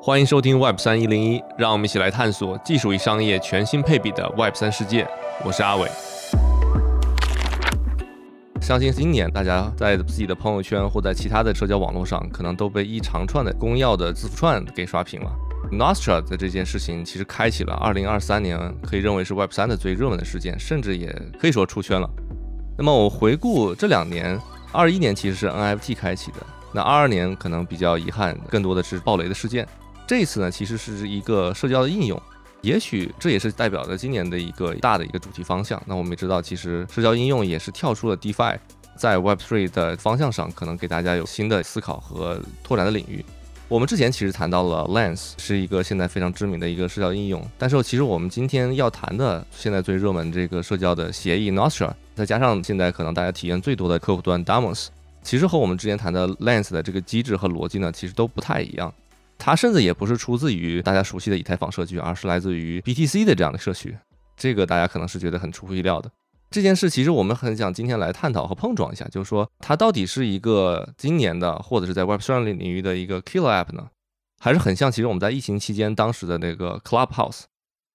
欢迎收听 Web 三一零一，让我们一起来探索技术与商业全新配比的 Web 三世界。我是阿伟。相信今年大家在自己的朋友圈或在其他的社交网络上，可能都被一长串的公钥的字符串给刷屏了。Nostra 的这件事情其实开启了2023年，可以认为是 Web 三的最热门的事件，甚至也可以说出圈了。那么我回顾这两年，二一年其实是 NFT 开启的，那二二年可能比较遗憾，更多的是暴雷的事件。这一次呢，其实是一个社交的应用，也许这也是代表着今年的一个大的一个主题方向。那我们也知道，其实社交应用也是跳出了 DeFi，在 Web3 的方向上，可能给大家有新的思考和拓展的领域。我们之前其实谈到了 Lens 是一个现在非常知名的一个社交应用，但是其实我们今天要谈的现在最热门这个社交的协议 Nostra，再加上现在可能大家体验最多的客户端 Damos，其实和我们之前谈的 Lens 的这个机制和逻辑呢，其实都不太一样。它甚至也不是出自于大家熟悉的以太坊社区，而是来自于 BTC 的这样的社区。这个大家可能是觉得很出乎意料的。这件事其实我们很想今天来探讨和碰撞一下，就是说它到底是一个今年的，或者是在 Web3 领域的一个 killer app 呢，还是很像其实我们在疫情期间当时的那个 Clubhouse。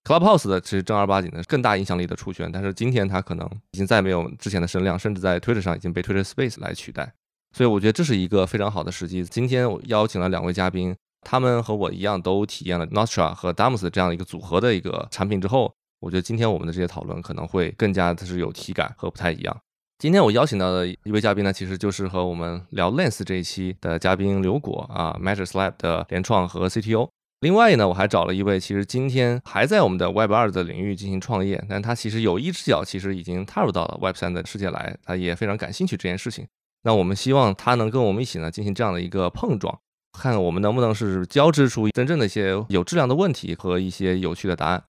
Clubhouse 的其实正儿八经的更大影响力的出圈，但是今天它可能已经再没有之前的声量，甚至在 Twitter 上已经被 Twitter Space 来取代。所以我觉得这是一个非常好的时机。今天我邀请了两位嘉宾。他们和我一样都体验了 Nostra 和 Damos 这样的一个组合的一个产品之后，我觉得今天我们的这些讨论可能会更加的是有体感和不太一样。今天我邀请到的一位嘉宾呢，其实就是和我们聊 Lens 这一期的嘉宾刘果啊，Measures Lab 的联创和 CTO。另外呢，我还找了一位其实今天还在我们的 Web 二的领域进行创业，但他其实有一只脚其实已经踏入到了 Web 三的世界来，他也非常感兴趣这件事情。那我们希望他能跟我们一起呢进行这样的一个碰撞。看我们能不能是交织出真正的一些有质量的问题和一些有趣的答案。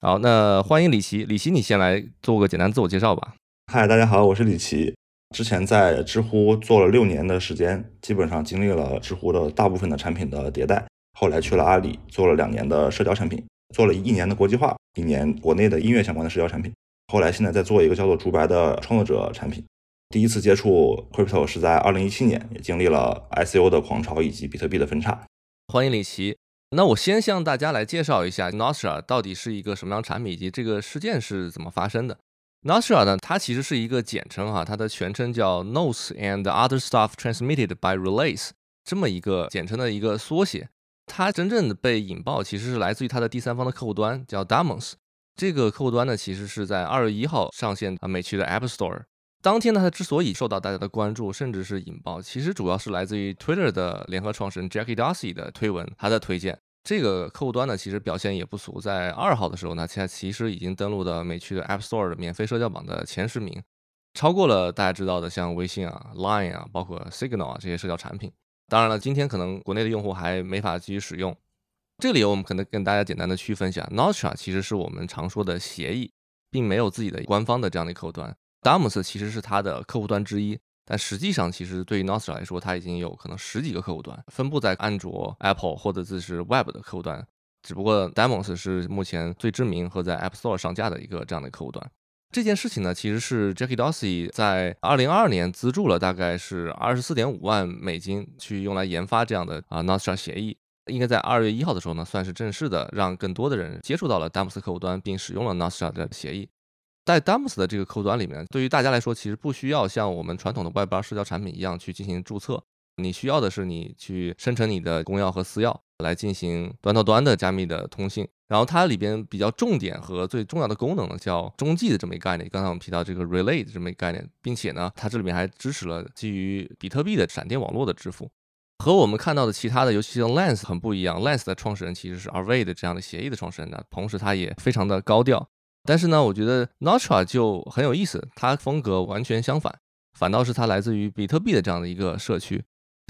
好，那欢迎李琦，李琦，你先来做个简单自我介绍吧。嗨，大家好，我是李琦。之前在知乎做了六年的时间，基本上经历了知乎的大部分的产品的迭代。后来去了阿里，做了两年的社交产品，做了一年的国际化，一年国内的音乐相关的社交产品。后来现在在做一个叫做竹白的创作者产品。第一次接触 crypto 是在二零一七年，也经历了 ICO 的狂潮以及比特币的分叉。欢迎李琦。那我先向大家来介绍一下 Nostra 到底是一个什么样产品，以及这个事件是怎么发生的。Nostra 呢，它其实是一个简称哈，它的全称叫 Notes and Other Stuff Transmitted by Relays，这么一个简称的一个缩写。它真正的被引爆其实是来自于它的第三方的客户端叫 Damos。这个客户端呢，其实是在二月一号上线啊美区的 App Store。当天呢，它之所以受到大家的关注，甚至是引爆，其实主要是来自于 Twitter 的联合创始人 Jackie Dorsey 的推文，他的推荐。这个客户端呢，其实表现也不俗，在二号的时候呢，现在其实已经登录了美区的 App Store 的免费社交榜的前十名，超过了大家知道的像微信啊、Line 啊、包括 Signal 啊这些社交产品。当然了，今天可能国内的用户还没法继续使用。这里我们可能跟大家简单的区分一下，Notcha 其实是我们常说的协议，并没有自己的官方的这样的客户端。Damos 其实是它的客户端之一，但实际上，其实对于 Nostra 来说，它已经有可能十几个客户端，分布在安卓、Apple 或者自是 Web 的客户端。只不过 Damos 是目前最知名和在 App Store 上架的一个这样的客户端。这件事情呢，其实是 Jackie Dorsey 在2022年资助了大概是24.5万美金去用来研发这样的啊 Nostra 协议。应该在二月一号的时候呢，算是正式的让更多的人接触到了 Damos 客户端，并使用了 Nostra 的协议。在 Dams 的这个客户端里面，对于大家来说，其实不需要像我们传统的 Web 社交产品一样去进行注册。你需要的是你去生成你的公钥和私钥，来进行端到端的加密的通信。然后它里边比较重点和最重要的功能呢，叫中继的这么一个概念。刚才我们提到这个 Relay 的这么一个概念，并且呢，它这里面还支持了基于比特币的闪电网络的支付。和我们看到的其他的，尤其是 Lens 很不一样。Lens 的创始人其实是 Array 的这样的协议的创始人呢，同时他也非常的高调。但是呢，我觉得 Nostra 就很有意思，它风格完全相反，反倒是它来自于比特币的这样的一个社区，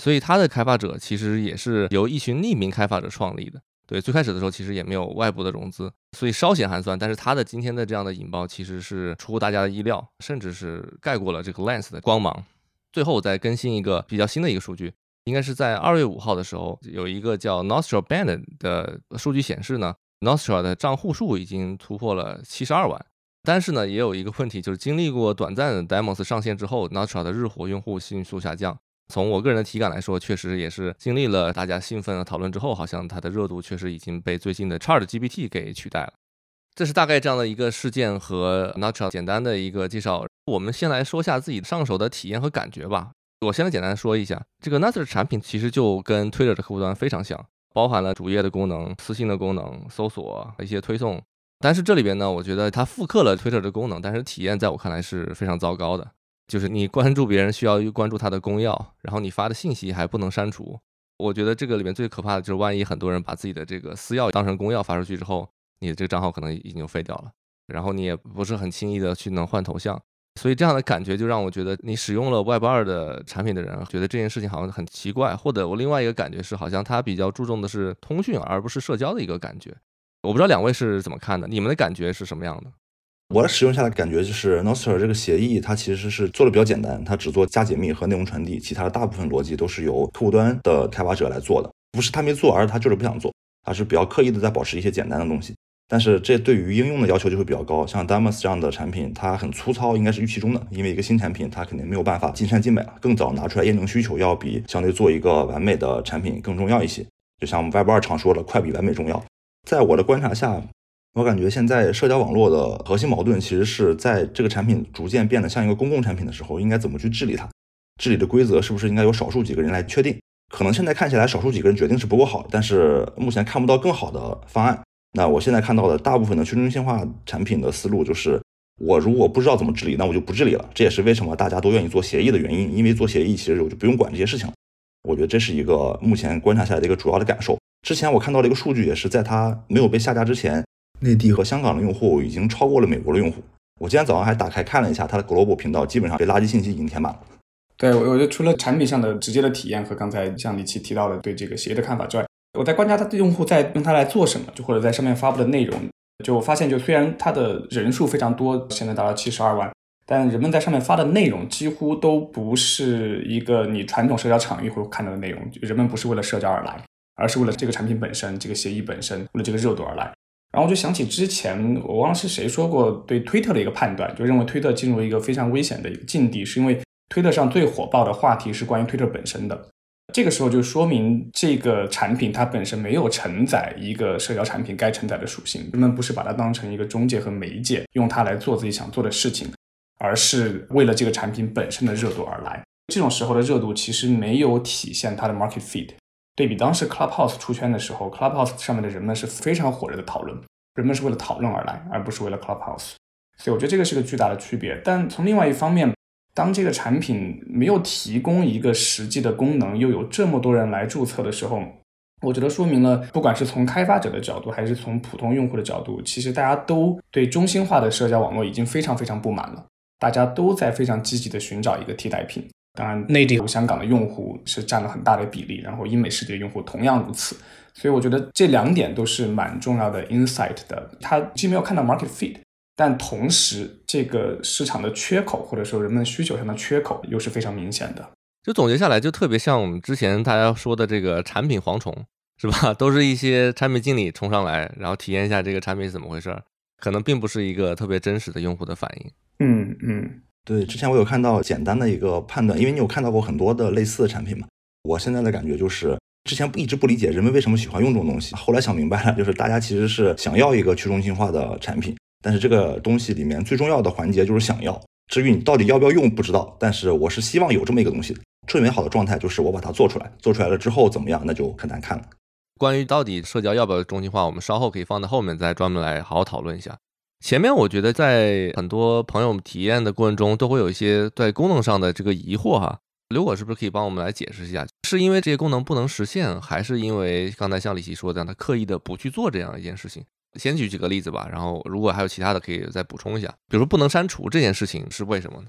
所以它的开发者其实也是由一群匿名开发者创立的。对，最开始的时候其实也没有外部的融资，所以稍显寒酸。但是它的今天的这样的引爆其实是出乎大家的意料，甚至是盖过了这个 Lens 的光芒。最后我再更新一个比较新的一个数据，应该是在二月五号的时候，有一个叫 Nostra Band 的数据显示呢。Nostra 的账户数已经突破了七十二万，但是呢，也有一个问题，就是经历过短暂的 Demos 上线之后，Nostra 的日活用户迅速下降。从我个人的体感来说，确实也是经历了大家兴奋的讨论之后，好像它的热度确实已经被最近的 Chat GPT 给取代了。这是大概这样的一个事件和 n a t u r a 简单的一个介绍。我们先来说下自己上手的体验和感觉吧。我先来简单说一下，这个 n a t u r a 产品其实就跟 Twitter 的客户端非常像，包含了主页的功能、私信的功能、搜索一些推送。但是这里边呢，我觉得它复刻了推特的功能，但是体验在我看来是非常糟糕的。就是你关注别人需要关注他的公钥，然后你发的信息还不能删除。我觉得这个里面最可怕的就是，万一很多人把自己的这个私钥当成公钥发出去之后，你的这个账号可能已经废掉了，然后你也不是很轻易的去能换头像。所以这样的感觉就让我觉得，你使用了 Web 二的产品的人，觉得这件事情好像很奇怪。或者我另外一个感觉是，好像他比较注重的是通讯而不是社交的一个感觉。我不知道两位是怎么看的，你们的感觉是什么样的？我使用下来感觉就是 Nostr 这个协议，它其实是做的比较简单，它只做加解密和内容传递，其他的大部分逻辑都是由客户端的开发者来做的。不是他没做，而是他就是不想做，他是比较刻意的在保持一些简单的东西。但是这对于应用的要求就会比较高，像 Damus 这样的产品，它很粗糙，应该是预期中的，因为一个新产品，它肯定没有办法尽善尽美了。更早拿出来验证需求，要比相对做一个完美的产品更重要一些。就像我们 Web 二常说的，快比完美重要。在我的观察下。我感觉现在社交网络的核心矛盾，其实是在这个产品逐渐变得像一个公共产品的时候，应该怎么去治理它？治理的规则是不是应该由少数几个人来确定？可能现在看起来少数几个人决定是不够好，但是目前看不到更好的方案。那我现在看到的大部分的去中心化产品的思路就是，我如果不知道怎么治理，那我就不治理了。这也是为什么大家都愿意做协议的原因，因为做协议其实我就不用管这些事情了。我觉得这是一个目前观察下来的一个主要的感受。之前我看到了一个数据，也是在它没有被下架之前。内地和香港的用户已经超过了美国的用户。我今天早上还打开看了一下它的 Global 频道，基本上被垃圾信息已经填满了。对，我我觉得除了产品上的直接的体验和刚才像李奇提到的对这个协议的看法之外，我在观察它的用户在用它来做什么，就或者在上面发布的内容，就发现就虽然它的人数非常多，现在达到七十二万，但人们在上面发的内容几乎都不是一个你传统社交场域会看到的内容，人们不是为了社交而来，而是为了这个产品本身，这个协议本身，为了这个热度而来。然后我就想起之前我忘了是谁说过对推特的一个判断，就认为推特进入一个非常危险的一个境地，是因为推特上最火爆的话题是关于推特本身的。这个时候就说明这个产品它本身没有承载一个社交产品该承载的属性，人们不是把它当成一个中介和媒介，用它来做自己想做的事情，而是为了这个产品本身的热度而来。这种时候的热度其实没有体现它的 market fit。对比当时 Clubhouse 出圈的时候，Clubhouse 上面的人们是非常火热的讨论，人们是为了讨论而来，而不是为了 Clubhouse。所以我觉得这个是个巨大的区别。但从另外一方面，当这个产品没有提供一个实际的功能，又有这么多人来注册的时候，我觉得说明了，不管是从开发者的角度，还是从普通用户的角度，其实大家都对中心化的社交网络已经非常非常不满了，大家都在非常积极的寻找一个替代品。当然，内地和香港的用户是占了很大的比例，然后英美世界用户同样如此，所以我觉得这两点都是蛮重要的 insight 的。它既没有看到 market fit，但同时这个市场的缺口或者说人们需求上的缺口又是非常明显的。就总结下来，就特别像我们之前大家说的这个产品蝗虫，是吧？都是一些产品经理冲上来，然后体验一下这个产品是怎么回事儿，可能并不是一个特别真实的用户的反应。嗯嗯。对，之前我有看到简单的一个判断，因为你有看到过很多的类似的产品嘛。我现在的感觉就是，之前一直不理解人们为什么喜欢用这种东西，后来想明白了，就是大家其实是想要一个去中心化的产品，但是这个东西里面最重要的环节就是想要。至于你到底要不要用，不知道，但是我是希望有这么一个东西。最美好的状态就是我把它做出来，做出来了之后怎么样，那就很难看了。关于到底社交要不要中心化，我们稍后可以放在后面再专门来好好讨论一下。前面我觉得在很多朋友体验的过程中，都会有一些在功能上的这个疑惑哈。刘果是不是可以帮我们来解释一下？是因为这些功能不能实现，还是因为刚才像李琦说的，他刻意的不去做这样一件事情？先举几个例子吧，然后如果还有其他的，可以再补充一下。比如说不能删除这件事情是为什么呢？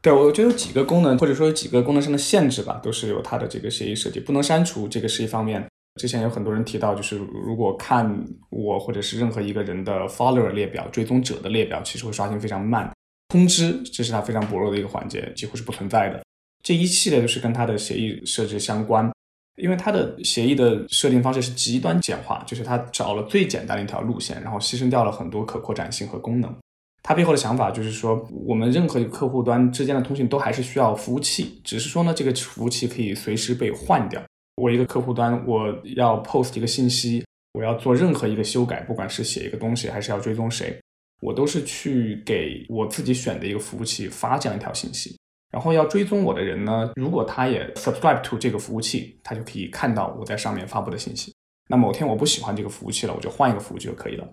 对，我觉得有几个功能，或者说有几个功能上的限制吧，都是有它的这个协议设计，不能删除，这个是一方面。之前有很多人提到，就是如果看我或者是任何一个人的 follower 列表、追踪者的列表，其实会刷新非常慢。通知，这是它非常薄弱的一个环节，几乎是不存在的。这一系列都是跟它的协议设置相关，因为它的协议的设定方式是极端简化，就是它找了最简单的一条路线，然后牺牲掉了很多可扩展性和功能。它背后的想法就是说，我们任何一个客户端之间的通信都还是需要服务器，只是说呢，这个服务器可以随时被换掉。我一个客户端，我要 post 一个信息，我要做任何一个修改，不管是写一个东西，还是要追踪谁，我都是去给我自己选的一个服务器发这样一条信息。然后要追踪我的人呢，如果他也 subscribe to 这个服务器，他就可以看到我在上面发布的信息。那某天我不喜欢这个服务器了，我就换一个服务器就可以了。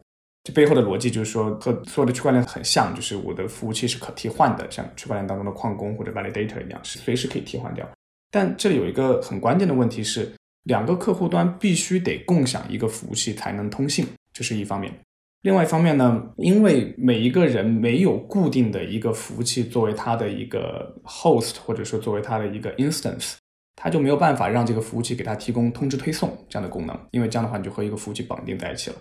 这背后的逻辑就是说，和所有的区块链很像，就是我的服务器是可替换的，像区块链当中的矿工或者 validator 一样，是随时可以替换掉。但这里有一个很关键的问题是，两个客户端必须得共享一个服务器才能通信，这是一方面。另外一方面呢，因为每一个人没有固定的一个服务器作为他的一个 host，或者说作为他的一个 instance，他就没有办法让这个服务器给他提供通知推送这样的功能，因为这样的话你就和一个服务器绑定在一起了。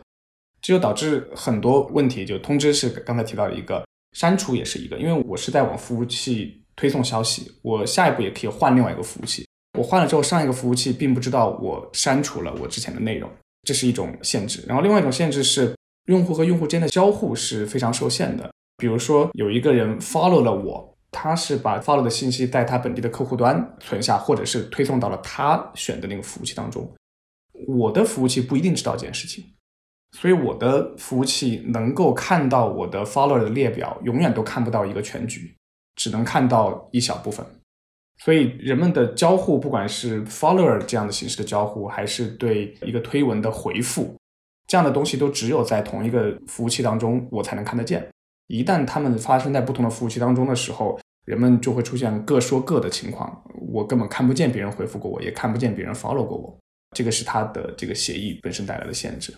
这就导致很多问题，就通知是刚才提到的一个，删除也是一个，因为我是在往服务器推送消息，我下一步也可以换另外一个服务器，我换了之后，上一个服务器并不知道我删除了我之前的内容，这是一种限制。然后另外一种限制是，用户和用户间的交互是非常受限的。比如说有一个人 follow 了我，他是把 follow 的信息在他本地的客户端存下，或者是推送到了他选的那个服务器当中，我的服务器不一定知道这件事情。所以我的服务器能够看到我的 follower 的列表，永远都看不到一个全局，只能看到一小部分。所以人们的交互，不管是 follower 这样的形式的交互，还是对一个推文的回复，这样的东西都只有在同一个服务器当中我才能看得见。一旦它们发生在不同的服务器当中的时候，人们就会出现各说各的情况，我根本看不见别人回复过我，也看不见别人 follow 过我。这个是它的这个协议本身带来的限制。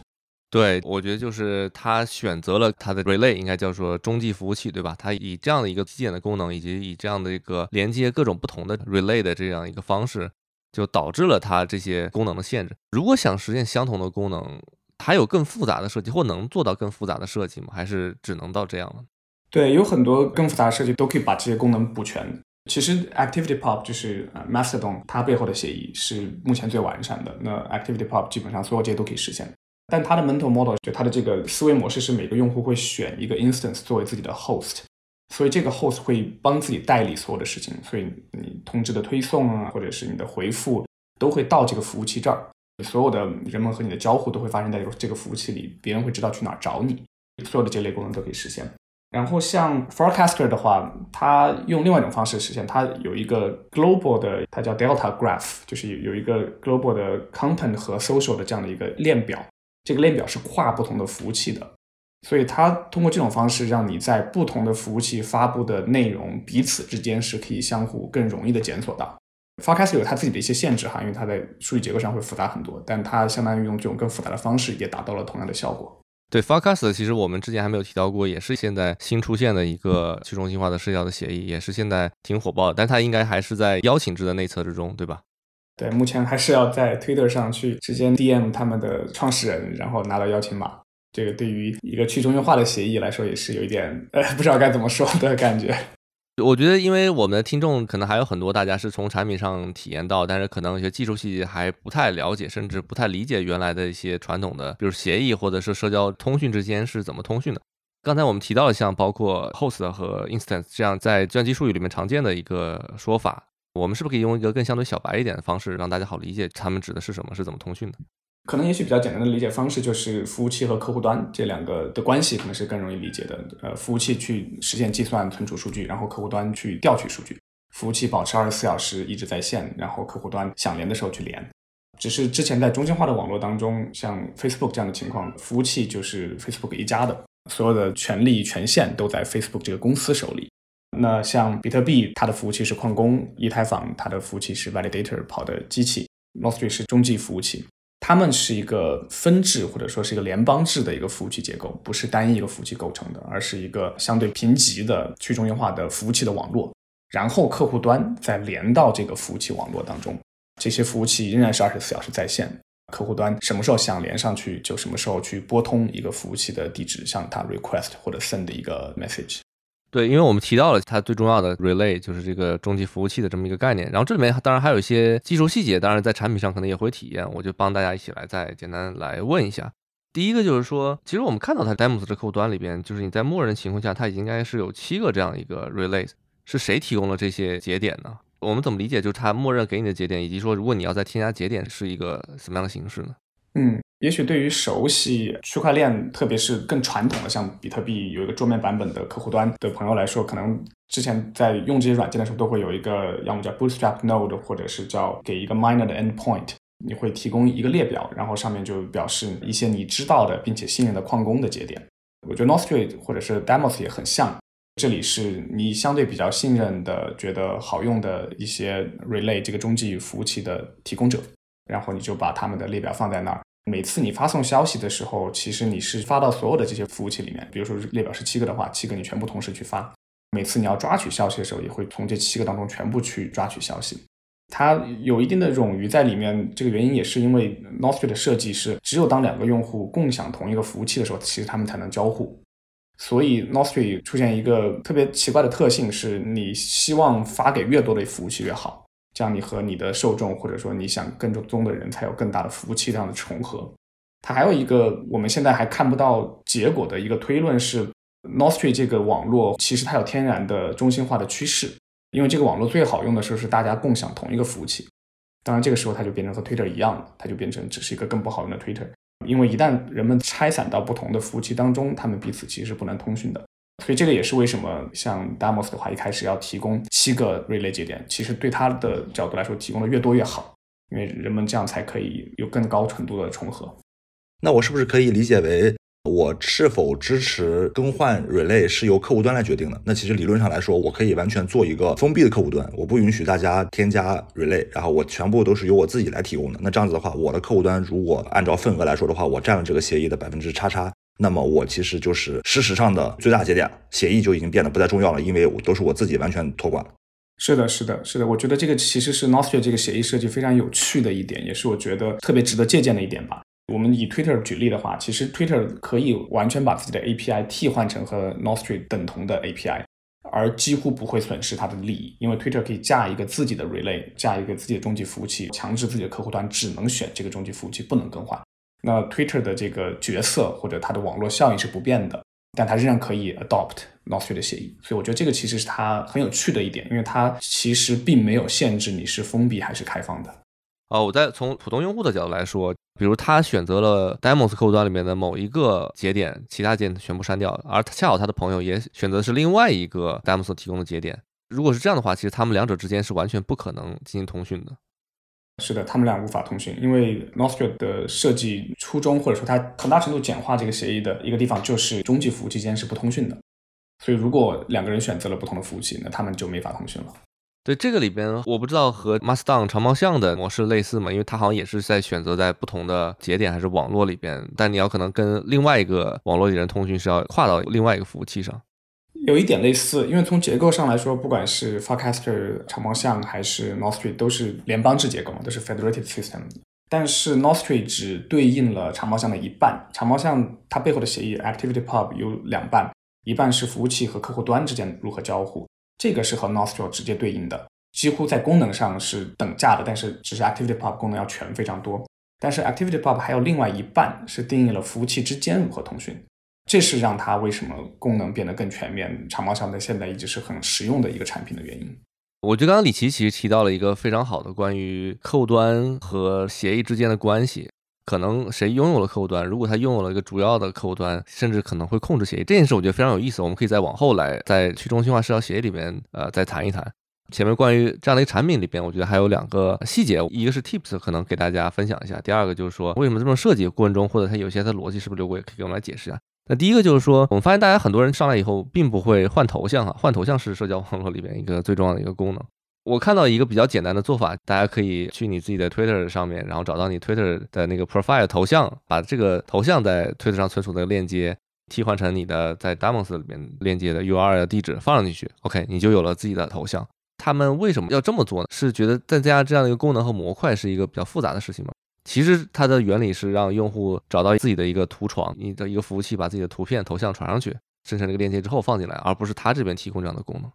对，我觉得就是他选择了他的 relay，应该叫做中继服务器，对吧？他以这样的一个基点的功能，以及以这样的一个连接各种不同的 relay 的这样一个方式，就导致了它这些功能的限制。如果想实现相同的功能，还有更复杂的设计，或能做到更复杂的设计吗？还是只能到这样了？对，有很多更复杂的设计都可以把这些功能补全。其实 ActivityPub 就是呃 Mastodon 它背后的协议是目前最完善的。那 ActivityPub 基本上所有这些都可以实现。但它的 mental model 就它的这个思维模式是每个用户会选一个 instance 作为自己的 host，所以这个 host 会帮自己代理所有的事情，所以你通知的推送啊，或者是你的回复都会到这个服务器这儿，所有的人们和你的交互都会发生在这个服务器里，别人会知道去哪儿找你，所有的这类功能都可以实现。然后像 Forecaster 的话，它用另外一种方式实现，它有一个 global 的，它叫 Delta Graph，就是有有一个 global 的 content 和 social 的这样的一个链表。这个链表是跨不同的服务器的，所以它通过这种方式，让你在不同的服务器发布的内容彼此之间是可以相互更容易的检索到。F o r c a s t 有它自己的一些限制哈，因为它在数据结构上会复杂很多，但它相当于用这种更复杂的方式，也达到了同样的效果。对 f o r c a s t 其实我们之前还没有提到过，也是现在新出现的一个去中心化的社交的协议，也是现在挺火爆的，但它应该还是在邀请制的内测之中，对吧？对，目前还是要在 Twitter 上去直接 DM 他们的创始人，然后拿到邀请码。这个对于一个去中心化的协议来说，也是有一点呃不知道该怎么说的感觉。我觉得，因为我们的听众可能还有很多，大家是从产品上体验到，但是可能一些技术细节还不太了解，甚至不太理解原来的一些传统的，比如协议或者是社交通讯之间是怎么通讯的。刚才我们提到了像包括 host 和 instance 这样在计算机术语里面常见的一个说法。我们是不是可以用一个更相对小白一点的方式，让大家好理解他们指的是什么，是怎么通讯的？可能也许比较简单的理解方式就是服务器和客户端这两个的关系，可能是更容易理解的。呃，服务器去实现计算、存储数据，然后客户端去调取数据。服务器保持二十四小时一直在线，然后客户端想连的时候去连。只是之前在中心化的网络当中，像 Facebook 这样的情况，服务器就是 Facebook 一家的，所有的权利权限都在 Facebook 这个公司手里。那像比特币，它的服务器是矿工；以太坊，它的服务器是 validator 跑的机器；Nostr 是中继服务器。它们是一个分制或者说是一个联邦制的一个服务器结构，不是单一一个服务器构成的，而是一个相对平级的去中心化的服务器的网络。然后客户端再连到这个服务器网络当中，这些服务器仍然是二十四小时在线。客户端什么时候想连上去，就什么时候去拨通一个服务器的地址，向它 request 或者 send 一个 message。对，因为我们提到了它最重要的 relay，就是这个中继服务器的这么一个概念。然后这里面当然还有一些技术细节，当然在产品上可能也会体验。我就帮大家一起来再简单来问一下。第一个就是说，其实我们看到它 Demos 这客户端里边，就是你在默认情况下，它应该是有七个这样一个 relay，是谁提供了这些节点呢？我们怎么理解？就是它默认给你的节点，以及说如果你要再添加节点，是一个什么样的形式呢？嗯，也许对于熟悉区块链，特别是更传统的，像比特币有一个桌面版本的客户端的朋友来说，可能之前在用这些软件的时候，都会有一个要么叫 Bootstrap Node，或者是叫给一个 Miner 的 Endpoint。你会提供一个列表，然后上面就表示一些你知道的并且信任的矿工的节点。我觉得 North Street 或者是 Demos 也很像，这里是你相对比较信任的、觉得好用的一些 Relay 这个中继服务器的提供者，然后你就把他们的列表放在那儿。每次你发送消息的时候，其实你是发到所有的这些服务器里面。比如说列表是七个的话，七个你全部同时去发。每次你要抓取消息的时候，也会从这七个当中全部去抓取消息。它有一定的冗余在里面，这个原因也是因为 Nostr 的设计是只有当两个用户共享同一个服务器的时候，其实他们才能交互。所以 Nostr 出现一个特别奇怪的特性，是你希望发给越多的服务器越好，这样你和你的受众或者说你想更多的人才有更大的服务器上的重合。它还有一个我们现在还看不到结果的一个推论是，Nostr 这个网络其实它有天然的中心化的趋势。因为这个网络最好用的时候是大家共享同一个服务器，当然这个时候它就变成和 Twitter 一样了，它就变成只是一个更不好用的 Twitter。因为一旦人们拆散到不同的服务器当中，他们彼此其实是不能通讯的。所以这个也是为什么像 Damos 的话一开始要提供七个 relay 节点，其实对它的角度来说，提供的越多越好，因为人们这样才可以有更高程度的重合。那我是不是可以理解为？我是否支持更换 relay 是由客户端来决定的。那其实理论上来说，我可以完全做一个封闭的客户端，我不允许大家添加 relay，然后我全部都是由我自己来提供的。那这样子的话，我的客户端如果按照份额来说的话，我占了这个协议的百分之叉叉，那么我其实就是事实上的最大节点，协议就已经变得不再重要了，因为我都是我自己完全托管。是的，是的，是的。我觉得这个其实是 Northshare 这个协议设计非常有趣的一点，也是我觉得特别值得借鉴的一点吧。我们以 Twitter 举例的话，其实 Twitter 可以完全把自己的 API 替换成和 Northshare 等同的 API，而几乎不会损失它的利益，因为 Twitter 可以架一个自己的 Relay，架一个自己的终极服务器，强制自己的客户端只能选这个终极服务器，不能更换。那 Twitter 的这个角色或者它的网络效应是不变的，但它仍然可以 adopt Nostr 的协议。所以我觉得这个其实是它很有趣的一点，因为它其实并没有限制你是封闭还是开放的。哦，我在从普通用户的角度来说，比如他选择了 Demos 客户端里面的某一个节点，其他节点全部删掉，而恰好他的朋友也选择是另外一个 Demos 提供的节点。如果是这样的话，其实他们两者之间是完全不可能进行通讯的。是的，他们俩无法通讯，因为 Nostr 的设计初衷或者说它很大程度简化这个协议的一个地方，就是中继服务器间是不通讯的。所以如果两个人选择了不同的服务器，那他们就没法通讯了。对这个里边，我不知道和 Mastodon 长毛象的模式类似吗？因为它好像也是在选择在不同的节点还是网络里边，但你要可能跟另外一个网络里人通讯是要跨到另外一个服务器上。有一点类似，因为从结构上来说，不管是 Farcaster 长毛象还是 Nord Street 都是联邦制结构嘛，都是 Federated System。但是 Nord Street 只对应了长毛象的一半，长毛象它背后的协议 ActivityPub 有两半，一半是服务器和客户端之间如何交互。这个是和 Nostr 直接对应的，几乎在功能上是等价的，但是只是 ActivityPub 功能要全非常多。但是 ActivityPub 还有另外一半是定义了服务器之间如何通讯，这是让它为什么功能变得更全面，长毛象在现在一直是很实用的一个产品的原因。我觉得刚刚李琦其实提到了一个非常好的关于客户端和协议之间的关系。可能谁拥有了客户端，如果他拥有了一个主要的客户端，甚至可能会控制协议。这件事我觉得非常有意思，我们可以再往后来，在去中心化社交协议里边，呃，再谈一谈。前面关于这样的一个产品里边，我觉得还有两个细节，一个是 tips，可能给大家分享一下；第二个就是说，为什么这么设计过程中，或者它有些它逻辑是不是留过，也可以给我们来解释一下。那第一个就是说，我们发现大家很多人上来以后，并不会换头像哈，换头像是社交网络里边一个最重要的一个功能。我看到一个比较简单的做法，大家可以去你自己的 Twitter 上面，然后找到你 Twitter 的那个 profile 头像，把这个头像在 Twitter 上存储的链接替换成你的在 Demos 里面链接的 URL 地址放上进去，OK，你就有了自己的头像。他们为什么要这么做呢？是觉得再加这样的一个功能和模块是一个比较复杂的事情吗？其实它的原理是让用户找到自己的一个图床，你的一个服务器把自己的图片头像传上去，生成这个链接之后放进来，而不是他这边提供这样的功能。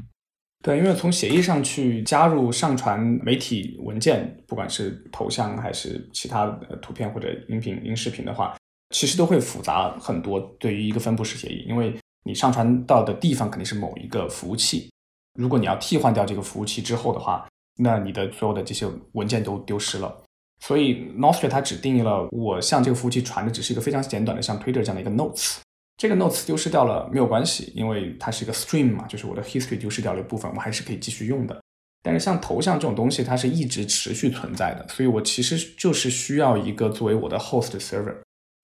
对，因为从协议上去加入上传媒体文件，不管是头像还是其他图片或者音频、音视频的话，其实都会复杂很多。对于一个分布式协议，因为你上传到的地方肯定是某一个服务器，如果你要替换掉这个服务器之后的话，那你的所有的这些文件都丢失了。所以 Nostr 它只定义了我向这个服务器传的只是一个非常简短的像 Twitter 这样的一个 Notes。这个 Notes 丢失掉了没有关系，因为它是一个 Stream 嘛，就是我的 History 丢失掉了一部分，我还是可以继续用的。但是像头像这种东西，它是一直持续存在的，所以我其实就是需要一个作为我的 Host Server。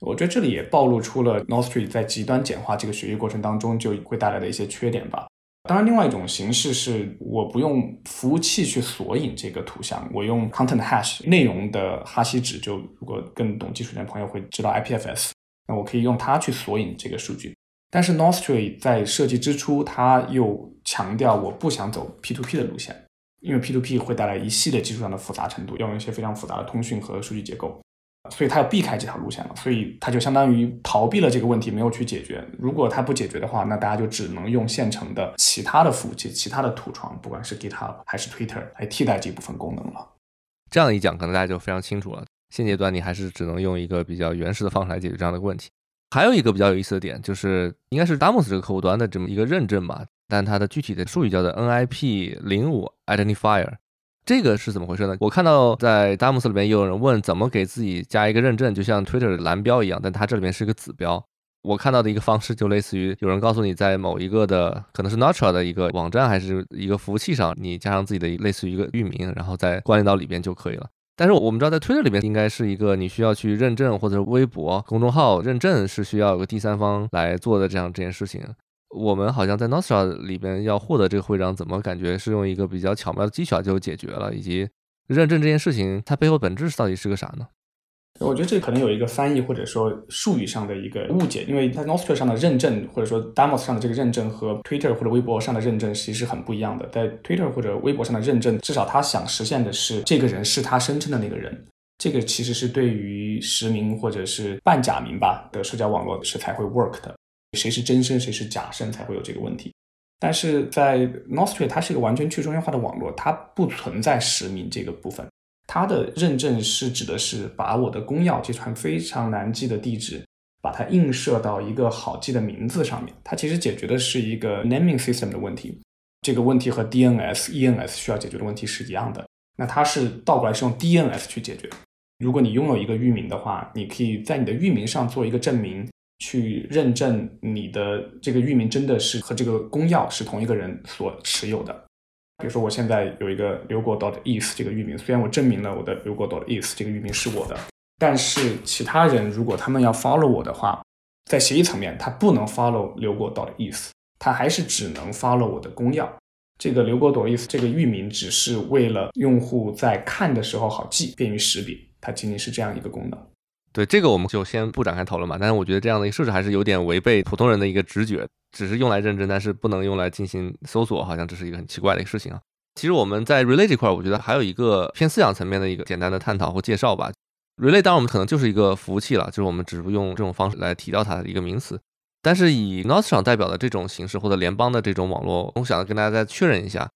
我觉得这里也暴露出了 Nostr 在极端简化这个学习过程当中就会带来的一些缺点吧。当然，另外一种形式是我不用服务器去索引这个图像，我用 Content Hash 内容的哈希值。就如果更懂技术的朋友会知道 IPFS，那我可以用它去索引这个数据。但是 Nostr 在设计之初，它又强调我不想走 P2P 的路线，因为 P2P 会带来一系列技术上的复杂程度，要用一些非常复杂的通讯和数据结构。所以他要避开这条路线了，所以他就相当于逃避了这个问题，没有去解决。如果他不解决的话，那大家就只能用现成的其他的服务器、其他的图床，不管是 GitHub 还是 Twitter 来替代这部分功能了。这样一讲，可能大家就非常清楚了。现阶段你还是只能用一个比较原始的方式来解决这样的问题。还有一个比较有意思的点，就是应该是 Damos 这个客户端的这么一个认证吧，但它的具体的术语叫做 NIP 零五 Identifier。这个是怎么回事呢？我看到在 Damos 里面有人问怎么给自己加一个认证，就像 Twitter 的蓝标一样，但它这里面是一个子标。我看到的一个方式就类似于有人告诉你，在某一个的可能是 Notch 的一个网站还是一个服务器上，你加上自己的类似于一个域名，然后再关联到里边就可以了。但是我们知道在 Twitter 里面应该是一个你需要去认证，或者微博公众号认证是需要有个第三方来做的这样这件事情。我们好像在 Nostra 里边要获得这个徽章，怎么感觉是用一个比较巧妙的技巧就解决了？以及认证这件事情，它背后本质到底是个啥呢？我觉得这可能有一个翻译或者说术语上的一个误解，因为它 Nostra 上的认证或者说 Damos 上的这个认证和 Twitter 或者微博上的认证其实是很不一样的。在 Twitter 或者微博上的认证，至少他想实现的是这个人是他声称的那个人，这个其实是对于实名或者是半假名吧的社交网络是才会 work 的。谁是真身，谁是假身，才会有这个问题。但是在 Nostr，它是一个完全去中心化的网络，它不存在实名这个部分。它的认证是指的是把我的公钥这串非常难记的地址，把它映射到一个好记的名字上面。它其实解决的是一个 naming system 的问题。这个问题和 DNS、ENS 需要解决的问题是一样的。那它是倒过来是用 DNS 去解决。如果你拥有一个域名的话，你可以在你的域名上做一个证明。去认证你的这个域名真的是和这个公钥是同一个人所持有的。比如说，我现在有一个刘国 dot is 这个域名，虽然我证明了我的刘国 dot is 这个域名是我的，但是其他人如果他们要 follow 我的话，在协议层面，他不能 follow 刘国 dot is，他还是只能 follow 我的公钥。这个刘国 dot is 这个域名只是为了用户在看的时候好记，便于识别，它仅仅是这样一个功能。对这个我们就先不展开讨论吧。但是我觉得这样的一个设置还是有点违背普通人的一个直觉，只是用来认证，但是不能用来进行搜索，好像这是一个很奇怪的一个事情啊。其实我们在 relay 这块，我觉得还有一个偏思想层面的一个简单的探讨或介绍吧。relay 当然我们可能就是一个服务器了，就是我们只是用这种方式来提到它的一个名词。但是以 Nostr 代表的这种形式或者联邦的这种网络，我想跟大家再确认一下，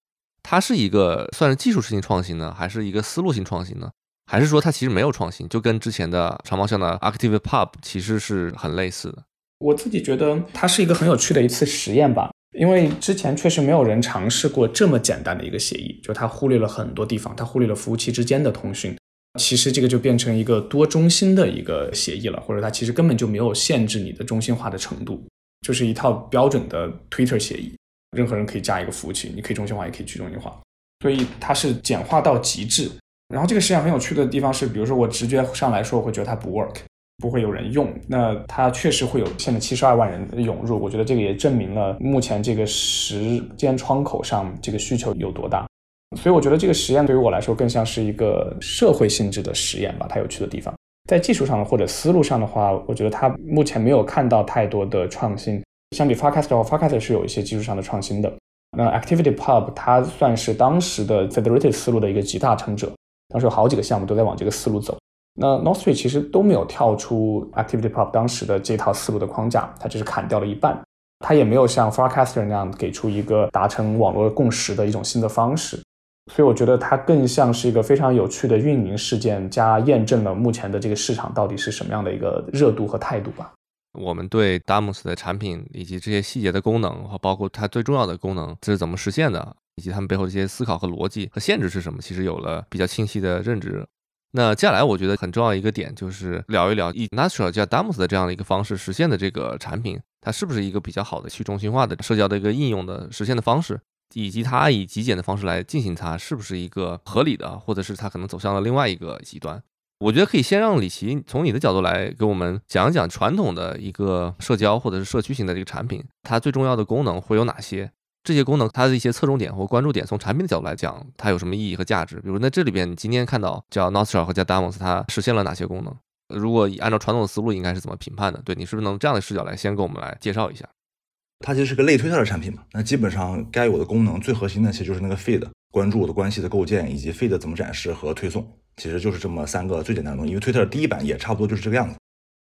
它是一个算是技术性创新呢，还是一个思路性创新呢？还是说它其实没有创新，就跟之前的长毛象的 ActivePub 其实是很类似的。我自己觉得它是一个很有趣的一次实验吧，因为之前确实没有人尝试过这么简单的一个协议，就它忽略了很多地方，它忽略了服务器之间的通讯。其实这个就变成一个多中心的一个协议了，或者它其实根本就没有限制你的中心化的程度，就是一套标准的 Twitter 协议，任何人可以加一个服务器，你可以中心化，也可以去中心化，所以它是简化到极致。然后这个实验很有趣的地方是，比如说我直觉上来说，我会觉得它不 work，不会有人用。那它确实会有现在七十二万人涌入，我觉得这个也证明了目前这个时间窗口上这个需求有多大。所以我觉得这个实验对于我来说更像是一个社会性质的实验吧。它有趣的地方在技术上或者思路上的话，我觉得它目前没有看到太多的创新。相比 f a r c a s t 的话 f a r c a s t 是有一些技术上的创新的。那 ActivityPub 它算是当时的 Federated 思路的一个集大成者。当时有好几个项目都在往这个思路走，那 Nostr 其实都没有跳出 ActivityPub 当时的这套思路的框架，它只是砍掉了一半，它也没有像 Forecaster 那样给出一个达成网络共识的一种新的方式。所以我觉得它更像是一个非常有趣的运营事件，加验证了目前的这个市场到底是什么样的一个热度和态度吧。我们对 Damos 的产品以及这些细节的功能，和包括它最重要的功能这是怎么实现的，以及他们背后的一些思考和逻辑和限制是什么，其实有了比较清晰的认知。那接下来我觉得很重要一个点就是聊一聊以 Natural 加 Damos 的这样的一个方式实现的这个产品，它是不是一个比较好的去中心化的社交的一个应用的实现的方式，以及它以极简的方式来进行它是不是一个合理的，或者是它可能走向了另外一个极端。我觉得可以先让李琦从你的角度来给我们讲一讲传统的一个社交或者是社区型的这个产品，它最重要的功能会有哪些？这些功能它的一些侧重点或关注点，从产品的角度来讲，它有什么意义和价值？比如那这里边你今天看到叫 Nostra 和叫 Damos，它实现了哪些功能？如果按照传统的思路，应该是怎么评判的？对你是不是能这样的视角来先给我们来介绍一下？它其实是个类推特的产品嘛，那基本上该有的功能最核心的其实就是那个 feed 关注的关系的构建，以及 feed 怎么展示和推送。其实就是这么三个最简单的东西，因为推特第一版也差不多就是这个样子，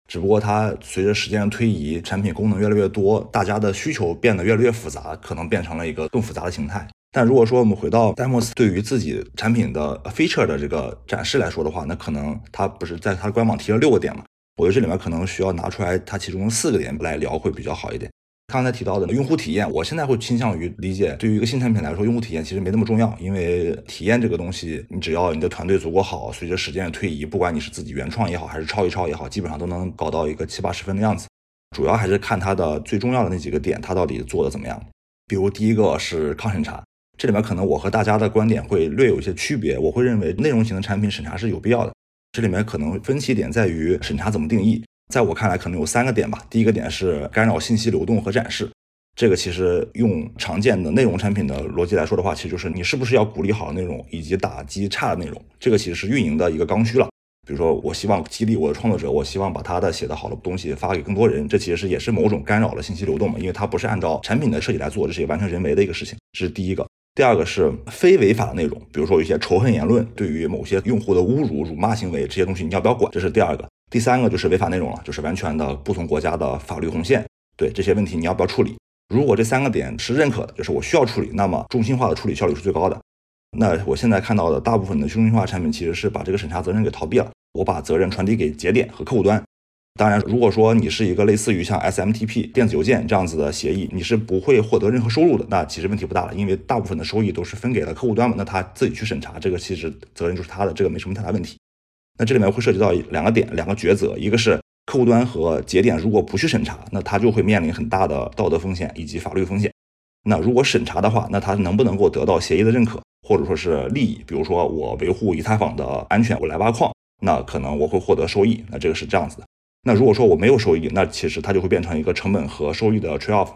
只不过它随着时间的推移，产品功能越来越多，大家的需求变得越来越复杂，可能变成了一个更复杂的形态。但如果说我们回到戴莫斯对于自己产品的 feature 的这个展示来说的话，那可能他不是在他官网提了六个点嘛？我觉得这里面可能需要拿出来它其中四个点来聊会比较好一点。刚才提到的用户体验，我现在会倾向于理解，对于一个新产品来说，用户体验其实没那么重要，因为体验这个东西，你只要你的团队足够好，随着时间的推移，不管你是自己原创也好，还是抄一抄也好，基本上都能搞到一个七八十分的样子。主要还是看它的最重要的那几个点，它到底做的怎么样。比如第一个是抗审查，这里面可能我和大家的观点会略有一些区别，我会认为内容型的产品审查是有必要的。这里面可能分歧点在于审查怎么定义。在我看来，可能有三个点吧。第一个点是干扰信息流动和展示，这个其实用常见的内容产品的逻辑来说的话，其实就是你是不是要鼓励好的内容，以及打击差的内容。这个其实是运营的一个刚需了。比如说，我希望激励我的创作者，我希望把他的写的好的东西发给更多人，这其实是也是某种干扰了信息流动嘛，因为它不是按照产品的设计来做，这是一个完全人为的一个事情。这是第一个。第二个是非违法的内容，比如说一些仇恨言论，对于某些用户的侮辱、辱骂行为，这些东西你要不要管？这是第二个。第三个就是违法内容了，就是完全的不同国家的法律红线。对这些问题，你要不要处理？如果这三个点是认可的，就是我需要处理，那么中心化的处理效率是最高的。那我现在看到的大部分的中心化产品，其实是把这个审查责任给逃避了。我把责任传递给节点和客户端。当然，如果说你是一个类似于像 SMTP 电子邮件这样子的协议，你是不会获得任何收入的。那其实问题不大了，因为大部分的收益都是分给了客户端嘛，那他自己去审查，这个其实责任就是他的，这个没什么太大问题。那这里面会涉及到两个点，两个抉择，一个是客户端和节点如果不去审查，那它就会面临很大的道德风险以及法律风险。那如果审查的话，那它能不能够得到协议的认可，或者说是利益？比如说我维护以太坊的安全，我来挖矿，那可能我会获得收益。那这个是这样子的。那如果说我没有收益，那其实它就会变成一个成本和收益的 trade off。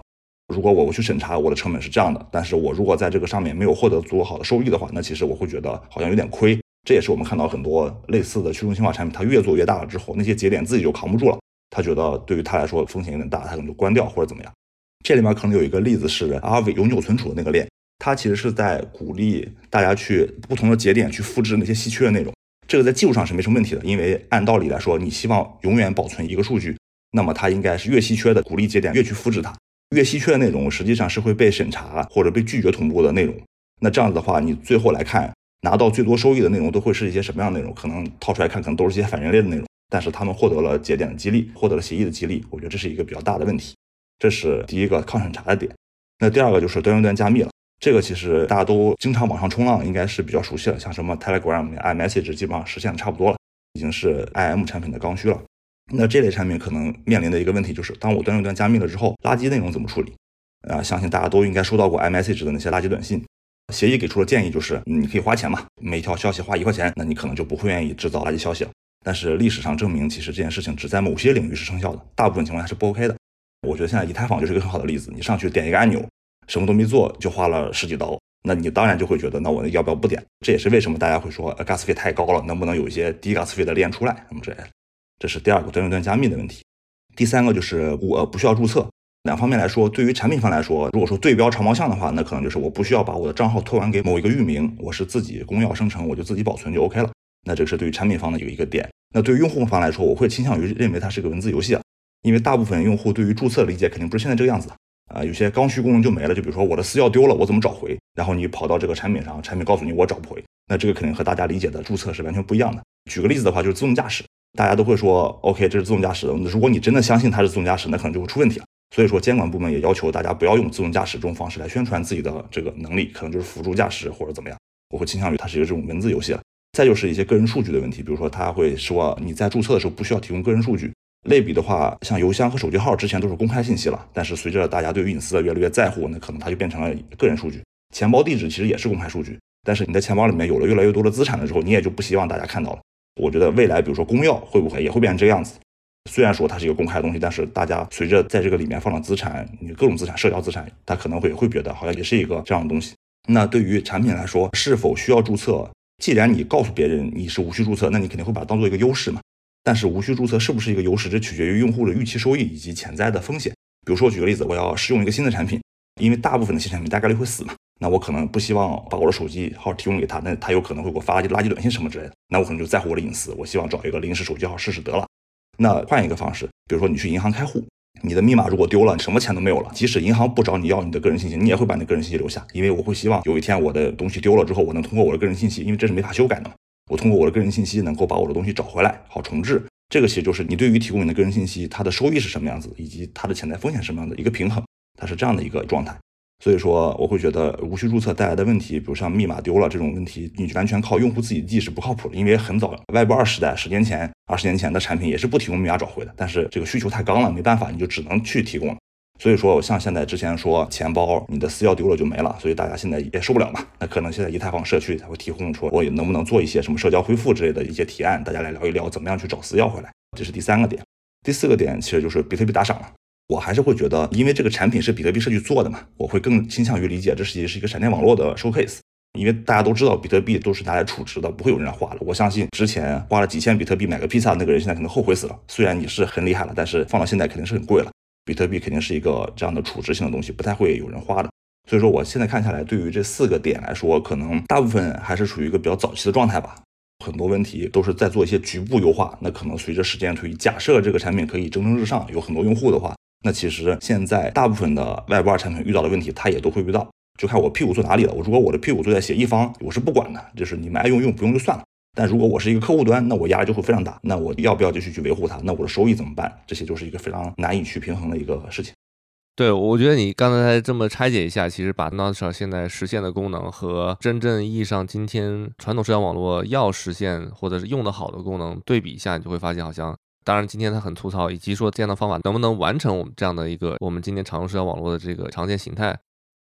如果我去审查，我的成本是这样的，但是我如果在这个上面没有获得足够好的收益的话，那其实我会觉得好像有点亏。这也是我们看到很多类似的去中心化产品，它越做越大了之后，那些节点自己就扛不住了，他觉得对于他来说风险有点大，他可能就关掉或者怎么样。这里面可能有一个例子是阿伟永久存储的那个链，它其实是在鼓励大家去不同的节点去复制那些稀缺的内容。这个在技术上是没什么问题的，因为按道理来说，你希望永远保存一个数据，那么它应该是越稀缺的，鼓励节点越去复制它。越稀缺的内容实际上是会被审查或者被拒绝同步的内容。那这样子的话，你最后来看。拿到最多收益的内容都会是一些什么样的内容？可能套出来看，可能都是一些反人类的内容。但是他们获得了节点的激励，获得了协议的激励，我觉得这是一个比较大的问题。这是第一个抗审查的点。那第二个就是端用端加密了。这个其实大家都经常网上冲浪，应该是比较熟悉了。像什么 Telegram、iMessage 基本上实现的差不多了，已经是 IM 产品的刚需了。那这类产品可能面临的一个问题就是，当我端用端加密了之后，垃圾内容怎么处理？啊，相信大家都应该收到过 iMessage 的那些垃圾短信。协议给出的建议就是，你可以花钱嘛，每条消息花一块钱，那你可能就不会愿意制造垃圾消息了。但是历史上证明，其实这件事情只在某些领域是生效的，大部分情况下是不 OK 的。我觉得现在以太坊就是一个很好的例子，你上去点一个按钮，什么都没做就花了十几刀，那你当然就会觉得，那我要不要不点？这也是为什么大家会说 gas 费太高了，能不能有一些低 gas 费的链出来什么之类的？这是第二个端对端加密的问题。第三个就是我不需要注册。两方面来说，对于产品方来说，如果说对标长毛象的话，那可能就是我不需要把我的账号托管给某一个域名，我是自己公钥生成，我就自己保存就 OK 了。那这个是对于产品方的有一个点。那对于用户方来说，我会倾向于认为它是个文字游戏啊，因为大部分用户对于注册理解肯定不是现在这个样子的。啊，有些刚需功能就没了。就比如说我的私钥丢了，我怎么找回？然后你跑到这个产品上，产品告诉你我找不回，那这个肯定和大家理解的注册是完全不一样的。举个例子的话，就是自动驾驶，大家都会说 OK，这是自动驾驶。如果你真的相信它是自动驾驶，那可能就会出问题了。所以说，监管部门也要求大家不要用自动驾驶这种方式来宣传自己的这个能力，可能就是辅助驾驶或者怎么样。我会倾向于它是一个这种文字游戏了。再就是一些个人数据的问题，比如说他会说你在注册的时候不需要提供个人数据。类比的话，像邮箱和手机号之前都是公开信息了，但是随着大家对于隐私的越来越在乎，那可能它就变成了个人数据。钱包地址其实也是公开数据，但是你的钱包里面有了越来越多的资产的时候，你也就不希望大家看到了。我觉得未来，比如说公钥会不会也会变成这个样子？虽然说它是一个公开的东西，但是大家随着在这个里面放了资产，你各种资产、社交资产，他可能会会觉得好像也是一个这样的东西。那对于产品来说，是否需要注册？既然你告诉别人你是无需注册，那你肯定会把它当做一个优势嘛。但是无需注册是不是一个优势，这取决于用户的预期收益以及潜在的风险。比如说，我举个例子，我要试用一个新的产品，因为大部分的新产品大概率会死嘛，那我可能不希望把我的手机号提供给他，那他有可能会给我发垃圾垃圾短信什么之类的，那我可能就在乎我的隐私，我希望找一个临时手机号试试得了。那换一个方式，比如说你去银行开户，你的密码如果丢了，什么钱都没有了，即使银行不找你要你的个人信息，你也会把你的个人信息留下，因为我会希望有一天我的东西丢了之后，我能通过我的个人信息，因为这是没法修改的，我通过我的个人信息能够把我的东西找回来，好重置。这个其实就是你对于提供你的个人信息，它的收益是什么样子，以及它的潜在风险什么样的一个平衡，它是这样的一个状态。所以说，我会觉得无需注册带来的问题，比如像密码丢了这种问题，你完全靠用户自己记是不靠谱的。因为很早，Web 二时代，十年前、二十年前的产品也是不提供密码找回的。但是这个需求太高了，没办法，你就只能去提供了。所以说，像现在之前说钱包你的私钥丢了就没了，所以大家现在也受不了嘛。那可能现在以太坊社区才会提供出我能不能做一些什么社交恢复之类的一些提案，大家来聊一聊怎么样去找私钥回来。这是第三个点。第四个点其实就是比特币打赏了。我还是会觉得，因为这个产品是比特币社区做的嘛，我会更倾向于理解这实际是一个闪电网络的 showcase。因为大家都知道，比特币都是拿来储值的，不会有人来花的。我相信之前花了几千比特币买个披萨那个人，现在可能后悔死了。虽然你是很厉害了，但是放到现在肯定是很贵了。比特币肯定是一个这样的储值性的东西，不太会有人花的。所以说，我现在看下来，对于这四个点来说，可能大部分还是处于一个比较早期的状态吧。很多问题都是在做一些局部优化。那可能随着时间推移，假设这个产品可以蒸蒸日上，有很多用户的话。那其实现在大部分的 Web 二产品遇到的问题，它也都会遇到，就看我屁股坐哪里了。我如果我的屁股坐在协议方，我是不管的，就是你们爱用用，不用就算了。但如果我是一个客户端，那我压力就会非常大。那我要不要继续去维护它？那我的收益怎么办？这些就是一个非常难以去平衡的一个事情。对，我觉得你刚才这么拆解一下，其实把 Nostr 现在实现的功能和真正意义上今天传统社交网络要实现或者是用得好的功能对比一下，你就会发现好像。当然，今天它很粗糙，以及说这样的方法能不能完成我们这样的一个我们今天常用社交网络的这个常见形态，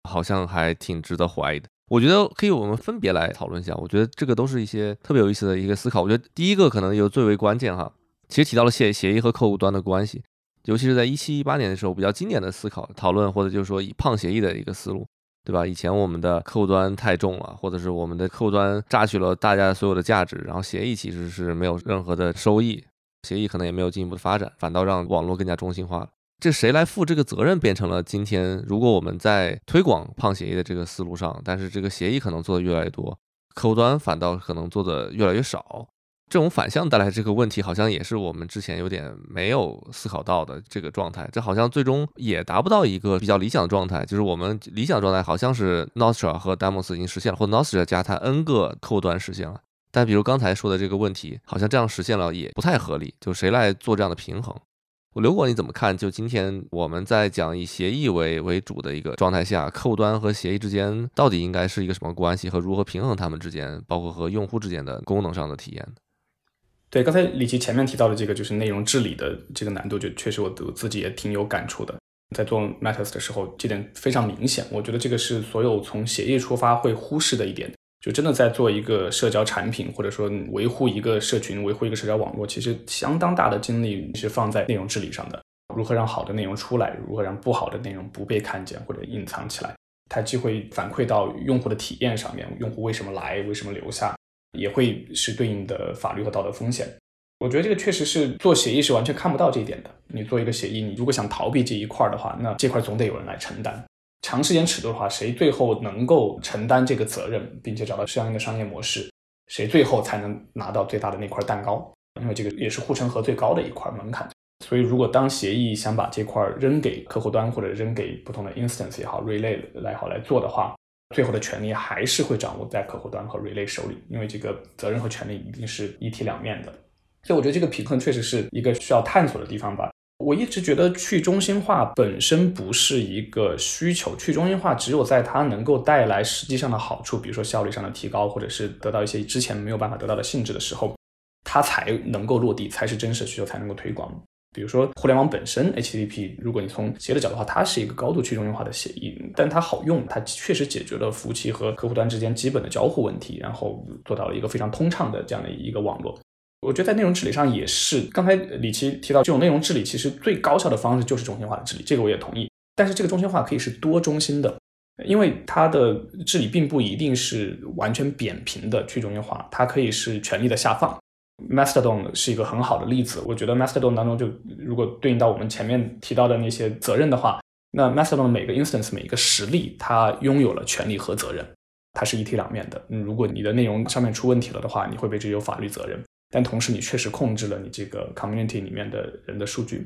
好像还挺值得怀疑的。我觉得可以我们分别来讨论一下。我觉得这个都是一些特别有意思的一个思考。我觉得第一个可能有最为关键哈，其实提到了协协议和客户端的关系，尤其是在一七一八年的时候比较经典的思考讨论，或者就是说以胖协议的一个思路，对吧？以前我们的客户端太重了，或者是我们的客户端榨取了大家所有的价值，然后协议其实是没有任何的收益。协议可能也没有进一步的发展，反倒让网络更加中心化了。这谁来负这个责任，变成了今天，如果我们在推广胖协议的这个思路上，但是这个协议可能做的越来越多，客户端反倒可能做的越来越少。这种反向带来这个问题，好像也是我们之前有点没有思考到的这个状态。这好像最终也达不到一个比较理想的状态，就是我们理想状态好像是 Nostra 和 Demos 已经实现了，或者 Nostra 加它 N 个客户端实现了。但比如刚才说的这个问题，好像这样实现了也不太合理。就谁来做这样的平衡？我刘果你怎么看？就今天我们在讲以协议为为主的一个状态下，客户端和协议之间到底应该是一个什么关系，和如何平衡他们之间，包括和用户之间的功能上的体验？对，刚才李琦前面提到的这个就是内容治理的这个难度，就确实我我自己也挺有感触的。在做 Matters 的时候，这点非常明显。我觉得这个是所有从协议出发会忽视的一点。就真的在做一个社交产品，或者说维护一个社群、维护一个社交网络，其实相当大的精力是放在内容治理上的。如何让好的内容出来，如何让不好的内容不被看见或者隐藏起来，它既会反馈到用户的体验上面，用户为什么来，为什么留下，也会是对应的法律和道德风险。我觉得这个确实是做协议是完全看不到这一点的。你做一个协议，你如果想逃避这一块的话，那这块总得有人来承担。长时间尺度的话，谁最后能够承担这个责任，并且找到相应的商业模式，谁最后才能拿到最大的那块蛋糕？因为这个也是护城河最高的一块门槛。所以，如果当协议想把这块扔给客户端或者扔给不同的 instance 也好，relay 来好来做的话，最后的权利还是会掌握在客户端和 relay 手里，因为这个责任和权利一定是一体两面的。所以，我觉得这个平衡确实是一个需要探索的地方吧。我一直觉得去中心化本身不是一个需求，去中心化只有在它能够带来实际上的好处，比如说效率上的提高，或者是得到一些之前没有办法得到的性质的时候，它才能够落地，才是真实需求，才能够推广。比如说互联网本身，HTTP，如果你从企业的角度的话，它是一个高度去中心化的协议，但它好用，它确实解决了服务器和客户端之间基本的交互问题，然后做到了一个非常通畅的这样的一个网络。我觉得在内容治理上也是，刚才李琦提到这种内容治理，其实最高效的方式就是中心化的治理，这个我也同意。但是这个中心化可以是多中心的，因为它的治理并不一定是完全扁平的去中心化，它可以是权力的下放。Mastodon 是一个很好的例子，我觉得 Mastodon 当中就如果对应到我们前面提到的那些责任的话，那 Mastodon 每个 instance 每一个实例，它拥有了权利和责任，它是一体两面的。嗯，如果你的内容上面出问题了的话，你会被追究法律责任，但同时你确实控制了你这个 community 里面的人的数据。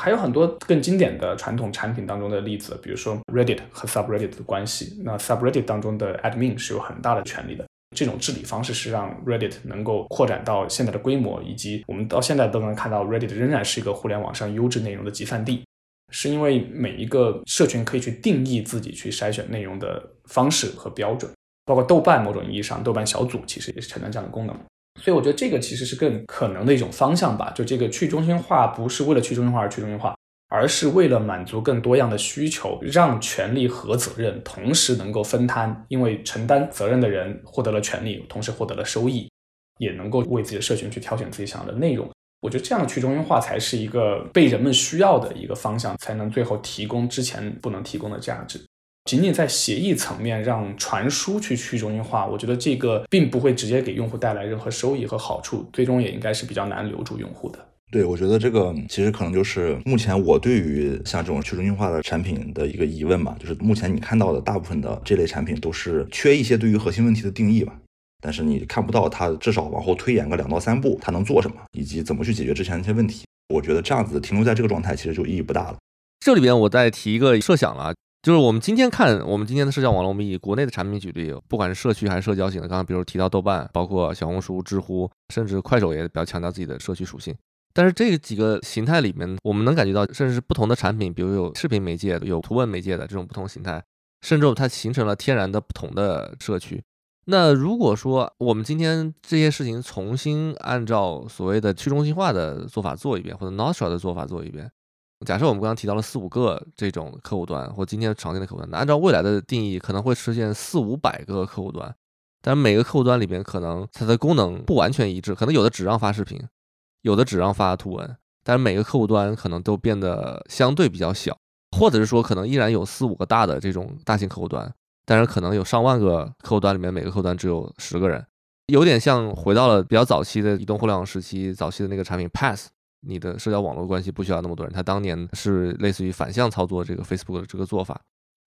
还有很多更经典的传统产品当中的例子，比如说 Reddit 和 Subreddit 的关系，那 Subreddit 当中的 admin 是有很大的权利的。这种治理方式是让 Reddit 能够扩展到现在的规模，以及我们到现在都能看到 Reddit 仍然是一个互联网上优质内容的集散地，是因为每一个社群可以去定义自己去筛选内容的方式和标准，包括豆瓣某种意义上，豆瓣小组其实也是承担这样的功能，所以我觉得这个其实是更可能的一种方向吧，就这个去中心化不是为了去中心化而去中心化。而是为了满足更多样的需求，让权利和责任同时能够分摊，因为承担责任的人获得了权利，同时获得了收益，也能够为自己的社群去挑选自己想要的内容。我觉得这样的去中心化才是一个被人们需要的一个方向，才能最后提供之前不能提供的价值。仅仅在协议层面让传输去去中心化，我觉得这个并不会直接给用户带来任何收益和好处，最终也应该是比较难留住用户的。对，我觉得这个其实可能就是目前我对于像这种去中心化的产品的一个疑问吧，就是目前你看到的大部分的这类产品都是缺一些对于核心问题的定义吧，但是你看不到它至少往后推演个两到三步，它能做什么，以及怎么去解决之前那些问题。我觉得这样子停留在这个状态，其实就意义不大了。这里边我再提一个设想了，就是我们今天看我们今天的社交网络，我们以国内的产品举例，不管是社区还是社交型的，刚刚比如提到豆瓣，包括小红书、知乎，甚至快手也比较强调自己的社区属性。但是这几个形态里面，我们能感觉到，甚至是不同的产品，比如有视频媒介、有图文媒介的这种不同形态，甚至它形成了天然的不同的社区。那如果说我们今天这些事情重新按照所谓的去中心化的做法做一遍，或者 Nostra 的做法做一遍，假设我们刚刚提到了四五个这种客户端，或今天常见的客户端，那按照未来的定义，可能会出现四五百个客户端，但每个客户端里边可能它的功能不完全一致，可能有的只让发视频。有的只让发图文，但是每个客户端可能都变得相对比较小，或者是说可能依然有四五个大的这种大型客户端，但是可能有上万个客户端里面每个客户端只有十个人，有点像回到了比较早期的移动互联网时期，早期的那个产品 Pass，你的社交网络关系不需要那么多人，他当年是类似于反向操作这个 Facebook 的这个做法。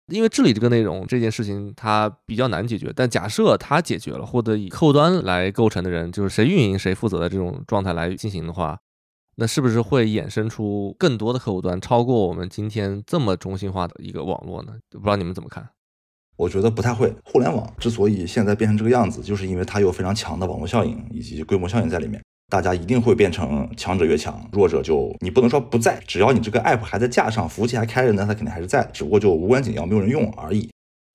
因为治理这个内容这件事情它比较难解决，但假设它解决了，或者以客户端来构成的人，就是谁运营谁负责的这种状态来进行的话，那是不是会衍生出更多的客户端，超过我们今天这么中心化的一个网络呢？不知道你们怎么看？我觉得不太会。互联网之所以现在变成这个样子，就是因为它有非常强的网络效应以及规模效应在里面。大家一定会变成强者越强，弱者就你不能说不在，只要你这个 app 还在架上，服务器还开着呢，它肯定还是在，只不过就无关紧要，没有人用而已。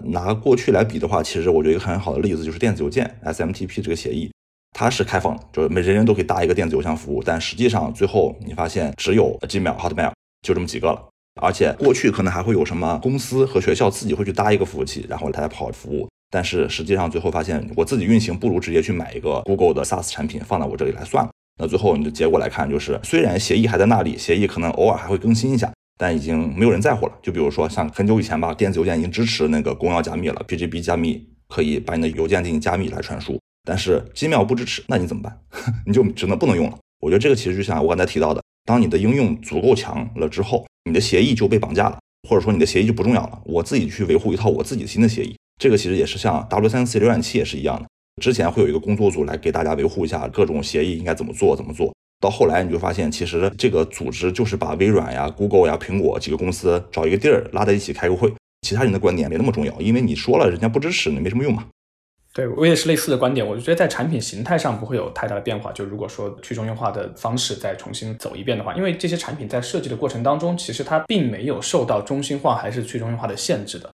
拿过去来比的话，其实我觉得一个很好的例子就是电子邮件 SMTP 这个协议，它是开放，就是每人人都可以搭一个电子邮箱服务，但实际上最后你发现只有 Gmail、Hotmail 就这么几个了，而且过去可能还会有什么公司和学校自己会去搭一个服务器，然后来跑服务。但是实际上最后发现，我自己运行不如直接去买一个 Google 的 SaaS 产品放到我这里来算了。那最后你的结果来看，就是虽然协议还在那里，协议可能偶尔还会更新一下，但已经没有人在乎了。就比如说像很久以前吧，电子邮件已经支持那个公钥加密了，PGP 加密可以把你的邮件进行加密来传输，但是 Gmail 不支持，那你怎么办？你就只能不能用了。我觉得这个其实就像我刚才提到的，当你的应用足够强了之后，你的协议就被绑架了，或者说你的协议就不重要了。我自己去维护一套我自己的新的协议。这个其实也是像 W3C 浏览器也是一样的，之前会有一个工作组来给大家维护一下各种协议应该怎么做怎么做，到后来你就发现，其实这个组织就是把微软呀、Google 呀、苹果几个公司找一个地儿拉在一起开个会，其他人的观点没那么重要，因为你说了人家不支持，你没什么用嘛。对我也是类似的观点，我就觉得在产品形态上不会有太大的变化。就如果说去中心化的方式再重新走一遍的话，因为这些产品在设计的过程当中，其实它并没有受到中心化还是去中心化的限制的，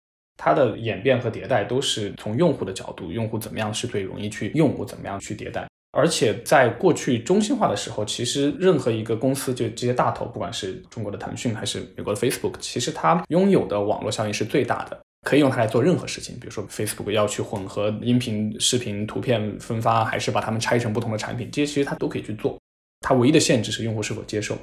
它的演变和迭代都是从用户的角度，用户怎么样是最容易去用户怎么样去迭代。而且在过去中心化的时候，其实任何一个公司，就这些大头，不管是中国的腾讯还是美国的 Facebook，其实它拥有的网络效应是最大的。可以用它来做任何事情，比如说 Facebook 要去混合音频、视频、图片分发，还是把它们拆成不同的产品，这些其实它都可以去做。它唯一的限制是用户是否接受。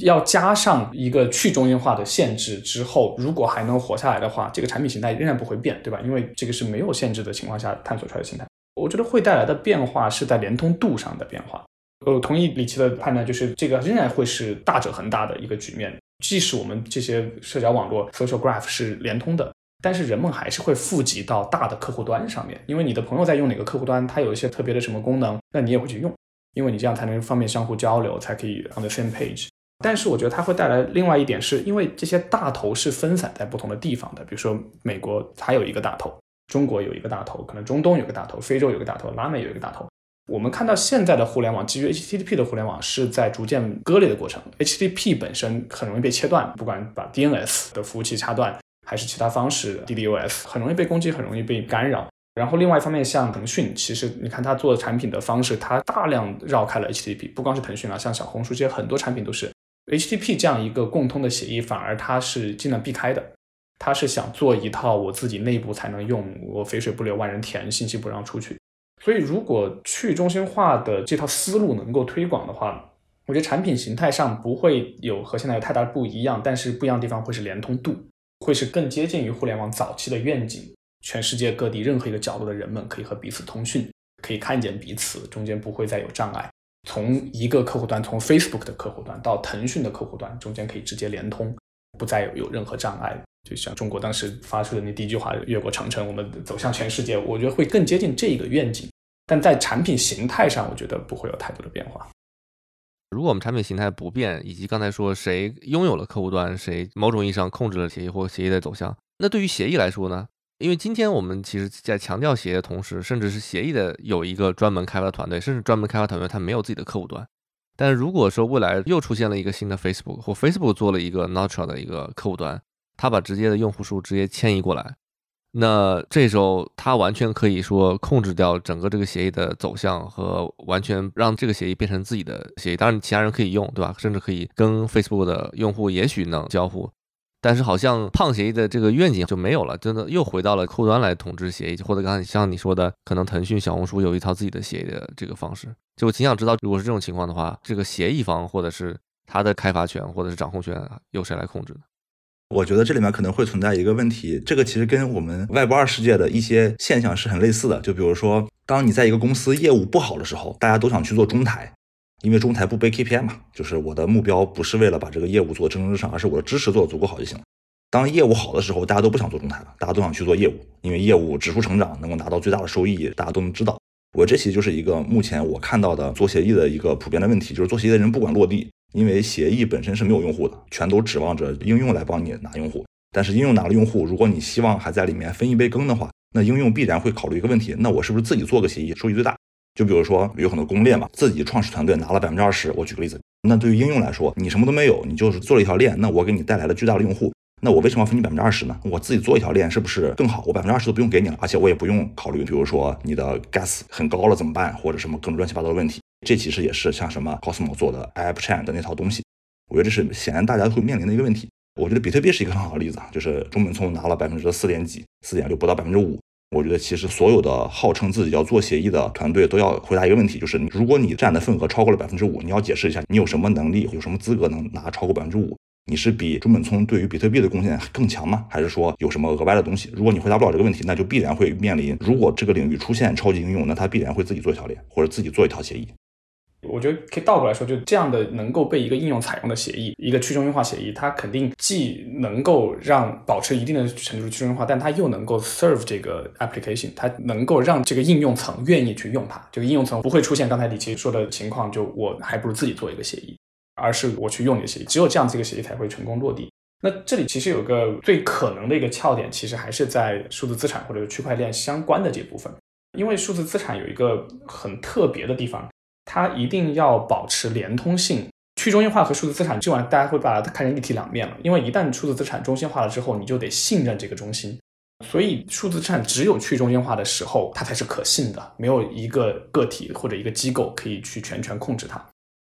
要加上一个去中心化的限制之后，如果还能活下来的话，这个产品形态仍然不会变，对吧？因为这个是没有限制的情况下探索出来的形态。我觉得会带来的变化是在连通度上的变化。我同意李琦的判断，就是这个仍然会是大者恒大的一个局面。即使我们这些社交网络 social graph 是连通的。但是人们还是会富集到大的客户端上面，因为你的朋友在用哪个客户端，它有一些特别的什么功能，那你也会去用，因为你这样才能方便相互交流，才可以 on the same page。但是我觉得它会带来另外一点，是因为这些大头是分散在不同的地方的，比如说美国它有一个大头，中国有一个大头，可能中东有个大头，非洲有个大头，拉美有一个大头。我们看到现在的互联网基于 HTTP 的互联网是在逐渐割裂的过程，HTTP 本身很容易被切断，不管把 DNS 的服务器掐断。还是其他方式，DDoS 很容易被攻击，很容易被干扰。然后另外一方面，像腾讯，其实你看它做产品的方式，它大量绕开了 HTTP。不光是腾讯啊，像小红书这些很多产品都是 HTTP 这样一个共通的协议，反而它是尽量避开的。它是想做一套我自己内部才能用，我肥水不流外人田，信息不让出去。所以如果去中心化的这套思路能够推广的话，我觉得产品形态上不会有和现在有太大的不一样，但是不一样的地方会是连通度。会是更接近于互联网早期的愿景，全世界各地任何一个角落的人们可以和彼此通讯，可以看见彼此，中间不会再有障碍。从一个客户端，从 Facebook 的客户端到腾讯的客户端，中间可以直接连通，不再有有任何障碍。就像中国当时发出的那第一句话“越过长城，我们走向全世界”，我觉得会更接近这一个愿景。但在产品形态上，我觉得不会有太多的变化。如果我们产品形态不变，以及刚才说谁拥有了客户端，谁某种意义上控制了协议或协议的走向，那对于协议来说呢？因为今天我们其实在强调协议的同时，甚至是协议的有一个专门开发团队，甚至专门开发团队它没有自己的客户端。但如果说未来又出现了一个新的 Facebook，或 Facebook 做了一个 Natural 的一个客户端，它把直接的用户数直接迁移过来。那这时候，他完全可以说控制掉整个这个协议的走向和完全让这个协议变成自己的协议。当然，其他人可以用，对吧？甚至可以跟 Facebook 的用户也许能交互，但是好像胖协议的这个愿景就没有了，真的又回到了客端来统治协议，或者刚才像你说的，可能腾讯、小红书有一套自己的协议的这个方式。就我挺想知道，如果是这种情况的话，这个协议方或者是它的开发权或者是掌控权由谁来控制呢？我觉得这里面可能会存在一个问题，这个其实跟我们外部二世界的一些现象是很类似的。就比如说，当你在一个公司业务不好的时候，大家都想去做中台，因为中台不背 KPI 嘛，就是我的目标不是为了把这个业务做蒸蒸日上，而是我的知识做的足够好就行了。当业务好的时候，大家都不想做中台了，大家都想去做业务，因为业务指数成长，能够拿到最大的收益，大家都能知道。我这其实就是一个目前我看到的做协议的一个普遍的问题，就是做协议的人不管落地。因为协议本身是没有用户的，全都指望着应用来帮你拿用户。但是应用拿了用户，如果你希望还在里面分一杯羹的话，那应用必然会考虑一个问题：那我是不是自己做个协议收益最大？就比如说有很多公链嘛，自己创始团队拿了百分之二十。我举个例子，那对于应用来说，你什么都没有，你就是做了一条链，那我给你带来了巨大的用户，那我为什么要分你百分之二十呢？我自己做一条链是不是更好？我百分之二十都不用给你了，而且我也不用考虑，比如说你的 gas 很高了怎么办，或者什么各种乱七八糟的问题。这其实也是像什么 Cosmo 做的 App Chain 的那套东西。我觉得这是显然大家会面临的一个问题。我觉得比特币是一个很好的例子啊，就是中本聪拿了百分之四点几、四点六，不到百分之五。我觉得其实所有的号称自己要做协议的团队都要回答一个问题，就是如果你占的份额超过了百分之五，你要解释一下你有什么能力、有什么资格能拿超过百分之五？你是比中本聪对于比特币的贡献更强吗？还是说有什么额外的东西？如果你回答不了这个问题，那就必然会面临，如果这个领域出现超级应用，那他必然会自己做一条链或者自己做一条协议。我觉得可以倒过来说，就这样的能够被一个应用采用的协议，一个去中心化协议，它肯定既能够让保持一定的程度去中心化，但它又能够 serve 这个 application，它能够让这个应用层愿意去用它。这个应用层不会出现刚才李琦说的情况，就我还不如自己做一个协议，而是我去用你的协议，只有这样这个协议才会成功落地。那这里其实有个最可能的一个窍点，其实还是在数字资产或者区块链相关的这部分，因为数字资产有一个很特别的地方。它一定要保持连通性，去中心化和数字资产这玩意大家会把它看成一体两面了。因为一旦数字资产中心化了之后，你就得信任这个中心，所以数字资产只有去中心化的时候，它才是可信的，没有一个个体或者一个机构可以去全权控制它。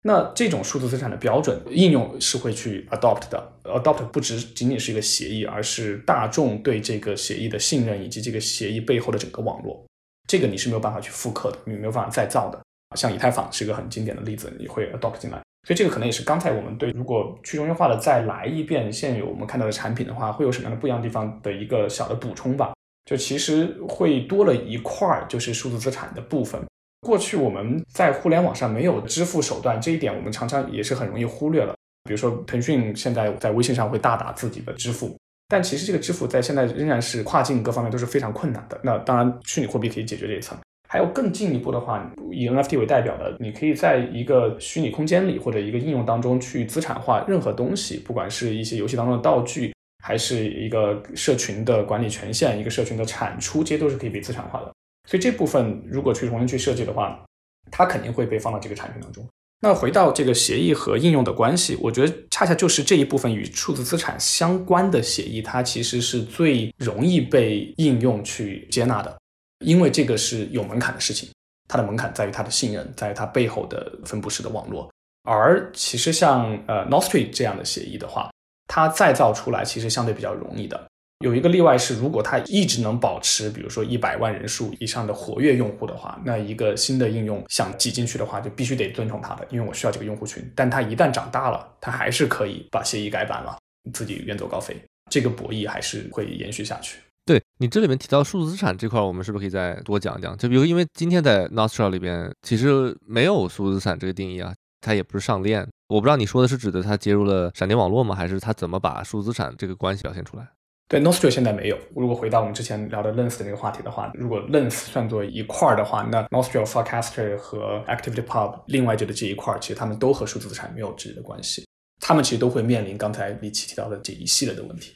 那这种数字资产的标准应用是会去 adopt 的，adopt 不只仅仅是一个协议，而是大众对这个协议的信任以及这个协议背后的整个网络，这个你是没有办法去复刻的，你没有办法再造的。像以太坊是一个很经典的例子，你会 adopt 进来，所以这个可能也是刚才我们对如果去中心化的再来一遍现有我们看到的产品的话，会有什么样的不一样地方的一个小的补充吧。就其实会多了一块，就是数字资产的部分。过去我们在互联网上没有支付手段，这一点我们常常也是很容易忽略了。比如说腾讯现在在微信上会大打自己的支付，但其实这个支付在现在仍然是跨境各方面都是非常困难的。那当然，虚拟货币可以解决这一层。还有更进一步的话，以 NFT 为代表的，你可以在一个虚拟空间里或者一个应用当中去资产化任何东西，不管是一些游戏当中的道具，还是一个社群的管理权限，一个社群的产出，这些都是可以被资产化的。所以这部分如果去重新去设计的话，它肯定会被放到这个产品当中。那回到这个协议和应用的关系，我觉得恰恰就是这一部分与数字资产相关的协议，它其实是最容易被应用去接纳的。因为这个是有门槛的事情，它的门槛在于它的信任，在于它背后的分布式的网络。而其实像呃 Nostri 这样的协议的话，它再造出来其实相对比较容易的。有一个例外是，如果它一直能保持，比如说一百万人数以上的活跃用户的话，那一个新的应用想挤进去的话，就必须得尊重它的，因为我需要这个用户群。但它一旦长大了，它还是可以把协议改版了，自己远走高飞。这个博弈还是会延续下去。对你这里面提到数字资产这块，我们是不是可以再多讲讲？就比如，因为今天在 Nostra 里边其实没有数字资产这个定义啊，它也不是上链。我不知道你说的是指的它接入了闪电网络吗？还是它怎么把数字资产这个关系表现出来？对，Nostra 现在没有。如果回到我们之前聊的 Lens 的那个话题的话，如果 Lens 算作一块儿的话，那 Nostra Forecaster 和 ActivityPub 另外这的这一块儿，其实他们都和数字资产没有直接的关系。他们其实都会面临刚才李奇提到的这一系列的问题。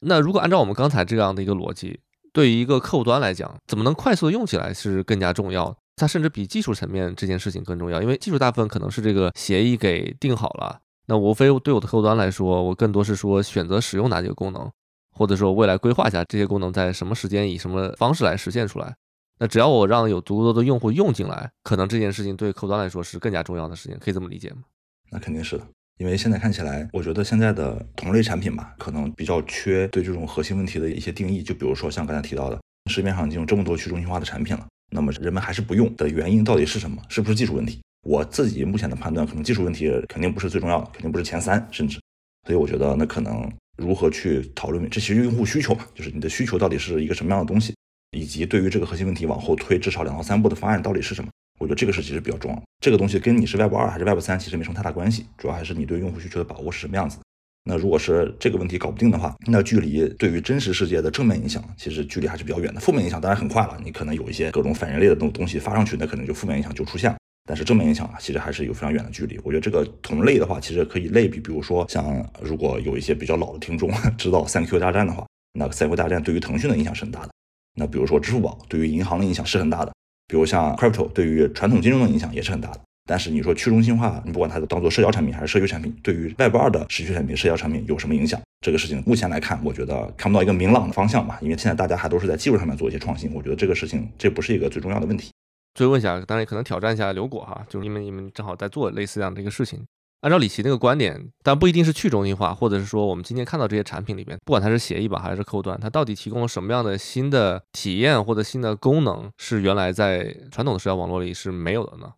那如果按照我们刚才这样的一个逻辑，对于一个客户端来讲，怎么能快速的用起来是更加重要。它甚至比技术层面这件事情更重要，因为技术大部分可能是这个协议给定好了。那无非对我的客户端来说，我更多是说选择使用哪几个功能，或者说未来规划一下这些功能在什么时间以什么方式来实现出来。那只要我让有足够多的用户用进来，可能这件事情对客户端来说是更加重要的事情，可以这么理解吗？那肯定是的。因为现在看起来，我觉得现在的同类产品吧，可能比较缺对这种核心问题的一些定义。就比如说像刚才提到的，市面上已经有这么多去中心化的产品了，那么人们还是不用的原因到底是什么？是不是技术问题？我自己目前的判断，可能技术问题肯定不是最重要的，肯定不是前三，甚至。所以我觉得那可能如何去讨论，这其实用户需求嘛，就是你的需求到底是一个什么样的东西，以及对于这个核心问题往后推至少两到三步的方案到底是什么？我觉得这个是其实比较重要，这个东西跟你是 Web 二还是 Web 三其实没什么太大关系，主要还是你对用户需求的把握是什么样子。那如果是这个问题搞不定的话，那距离对于真实世界的正面影响，其实距离还是比较远的。负面影响当然很快了，你可能有一些各种反人类的东东西发上去，那可能就负面影响就出现了。但是正面影响啊，其实还是有非常远的距离。我觉得这个同类的话，其实可以类比，比如说像如果有一些比较老的听众 知道三 Q 大战的话，那三 Q 大战对于腾讯的影响是很大的。那比如说支付宝对于银行的影响是很大的。比如像 crypto 对于传统金融的影响也是很大的，但是你说去中心化，你不管它当做社交产品还是社区产品，对于 Web 二的社区产品、社交产品有什么影响？这个事情目前来看，我觉得看不到一个明朗的方向吧，因为现在大家还都是在技术上面做一些创新，我觉得这个事情这不是一个最重要的问题。追问一下，当然可能挑战一下刘果哈，就是因为你们正好在做类似这样的一个事情。按照李琦那个观点，但不一定是去中心化，或者是说我们今天看到这些产品里边，不管它是协议吧还是客户端，它到底提供了什么样的新的体验或者新的功能，是原来在传统的社交网络里是没有的呢？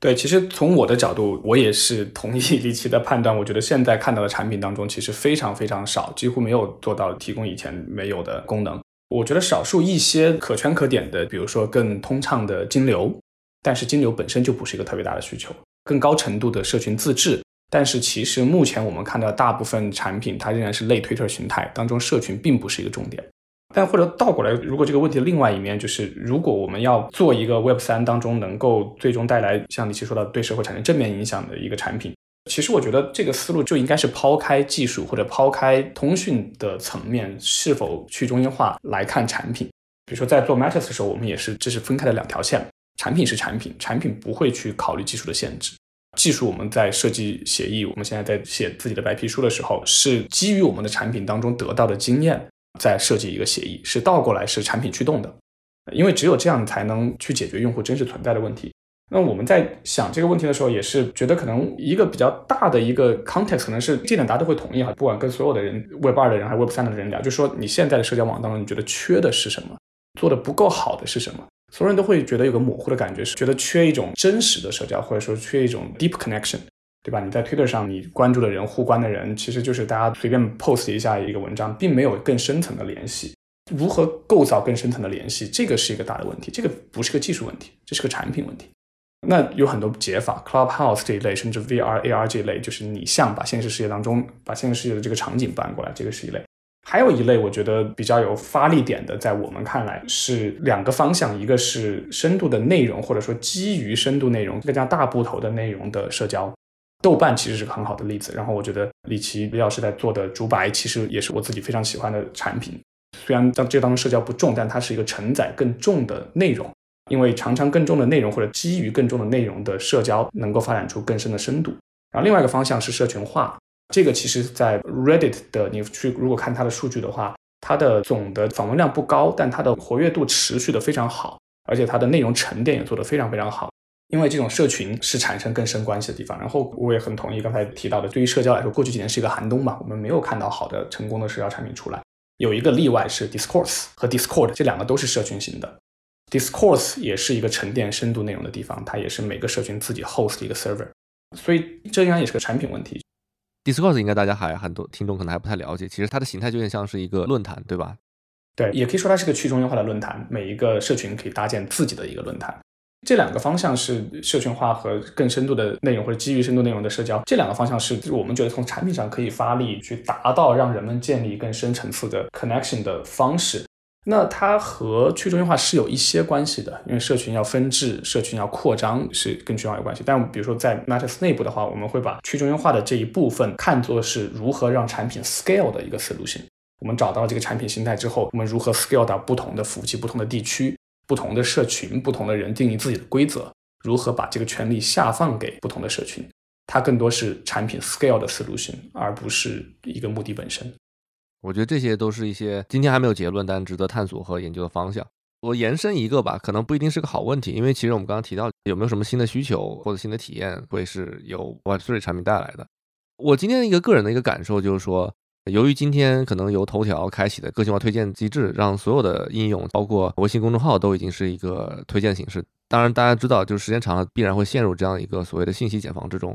对，其实从我的角度，我也是同意李琦的判断。我觉得现在看到的产品当中，其实非常非常少，几乎没有做到提供以前没有的功能。我觉得少数一些可圈可点的，比如说更通畅的金流。但是金流本身就不是一个特别大的需求，更高程度的社群自治。但是其实目前我们看到大部分产品，它仍然是类推特形态当中，社群并不是一个重点。但或者倒过来，如果这个问题的另外一面就是，如果我们要做一个 Web 三当中能够最终带来像李琦说的对社会产生正面影响的一个产品，其实我觉得这个思路就应该是抛开技术或者抛开通讯的层面是否去中心化来看产品。比如说在做 Matters 的时候，我们也是这是分开的两条线，产品是产品，产品不会去考虑技术的限制。技术我们在设计协议，我们现在在写自己的白皮书的时候，是基于我们的产品当中得到的经验。在设计一个协议是倒过来是产品驱动的，因为只有这样才能去解决用户真实存在的问题。那我们在想这个问题的时候，也是觉得可能一个比较大的一个 context，可能是这点大家都会同意哈，不管跟所有的人 Web 二的人还是 Web 三的人聊，就说你现在的社交网当中，你觉得缺的是什么？做的不够好的是什么？所有人都会觉得有个模糊的感觉，是觉得缺一种真实的社交，或者说缺一种 deep connection。对吧？你在 Twitter 上，你关注的人、互关的人，其实就是大家随便 post 一下一个文章，并没有更深层的联系。如何构造更深层的联系，这个是一个大的问题。这个不是个技术问题，这是个产品问题。那有很多解法，Clubhouse 这一类，甚至 VR、AR 这一类，就是你像把现实世界当中，把现实世界的这个场景搬过来，这个是一类。还有一类，我觉得比较有发力点的，在我们看来是两个方向，一个是深度的内容，或者说基于深度内容更加大部头的内容的社交。豆瓣其实是个很好的例子，然后我觉得李琦李老师在做的竹白其实也是我自己非常喜欢的产品。虽然在这当中社交不重，但它是一个承载更重的内容，因为常常更重的内容或者基于更重的内容的社交能够发展出更深的深度。然后另外一个方向是社群化，这个其实在 Reddit 的你去如果看它的数据的话，它的总的访问量不高，但它的活跃度持续的非常好，而且它的内容沉淀也做得非常非常好。因为这种社群是产生更深关系的地方，然后我也很同意刚才提到的，对于社交来说，过去几年是一个寒冬嘛，我们没有看到好的成功的社交产品出来。有一个例外是 Discourse 和 Discord，这两个都是社群型的。Discourse 也是一个沉淀深度内容的地方，它也是每个社群自己 host 一个 server，所以这应该也是个产品问题。Discord 应该大家还很多听众可能还不太了解，其实它的形态就有点像是一个论坛，对吧？对，也可以说它是个去中心化的论坛，每一个社群可以搭建自己的一个论坛。这两个方向是社群化和更深度的内容，或者基于深度内容的社交。这两个方向是我们觉得从产品上可以发力，去达到让人们建立更深层次的 connection 的方式。那它和去中心化是有一些关系的，因为社群要分治，社群要扩张是跟去中心化有关系。但比如说在 Matters 内部的话，我们会把去中心化的这一部分看作是如何让产品 scale 的一个思路性。我们找到了这个产品形态之后，我们如何 scale 到不同的服务器、不同的地区？不同的社群，不同的人定义自己的规则，如何把这个权利下放给不同的社群？它更多是产品 scale 的 solution，而不是一个目的本身。我觉得这些都是一些今天还没有结论，但值得探索和研究的方向。我延伸一个吧，可能不一定是个好问题，因为其实我们刚刚提到有没有什么新的需求或者新的体验会是由 Web3 产品带来的。我今天一个个人的一个感受就是说。由于今天可能由头条开启的个性化推荐机制，让所有的应用，包括微信公众号，都已经是一个推荐形式。当然，大家知道，就是时间长了，必然会陷入这样一个所谓的信息茧房之中。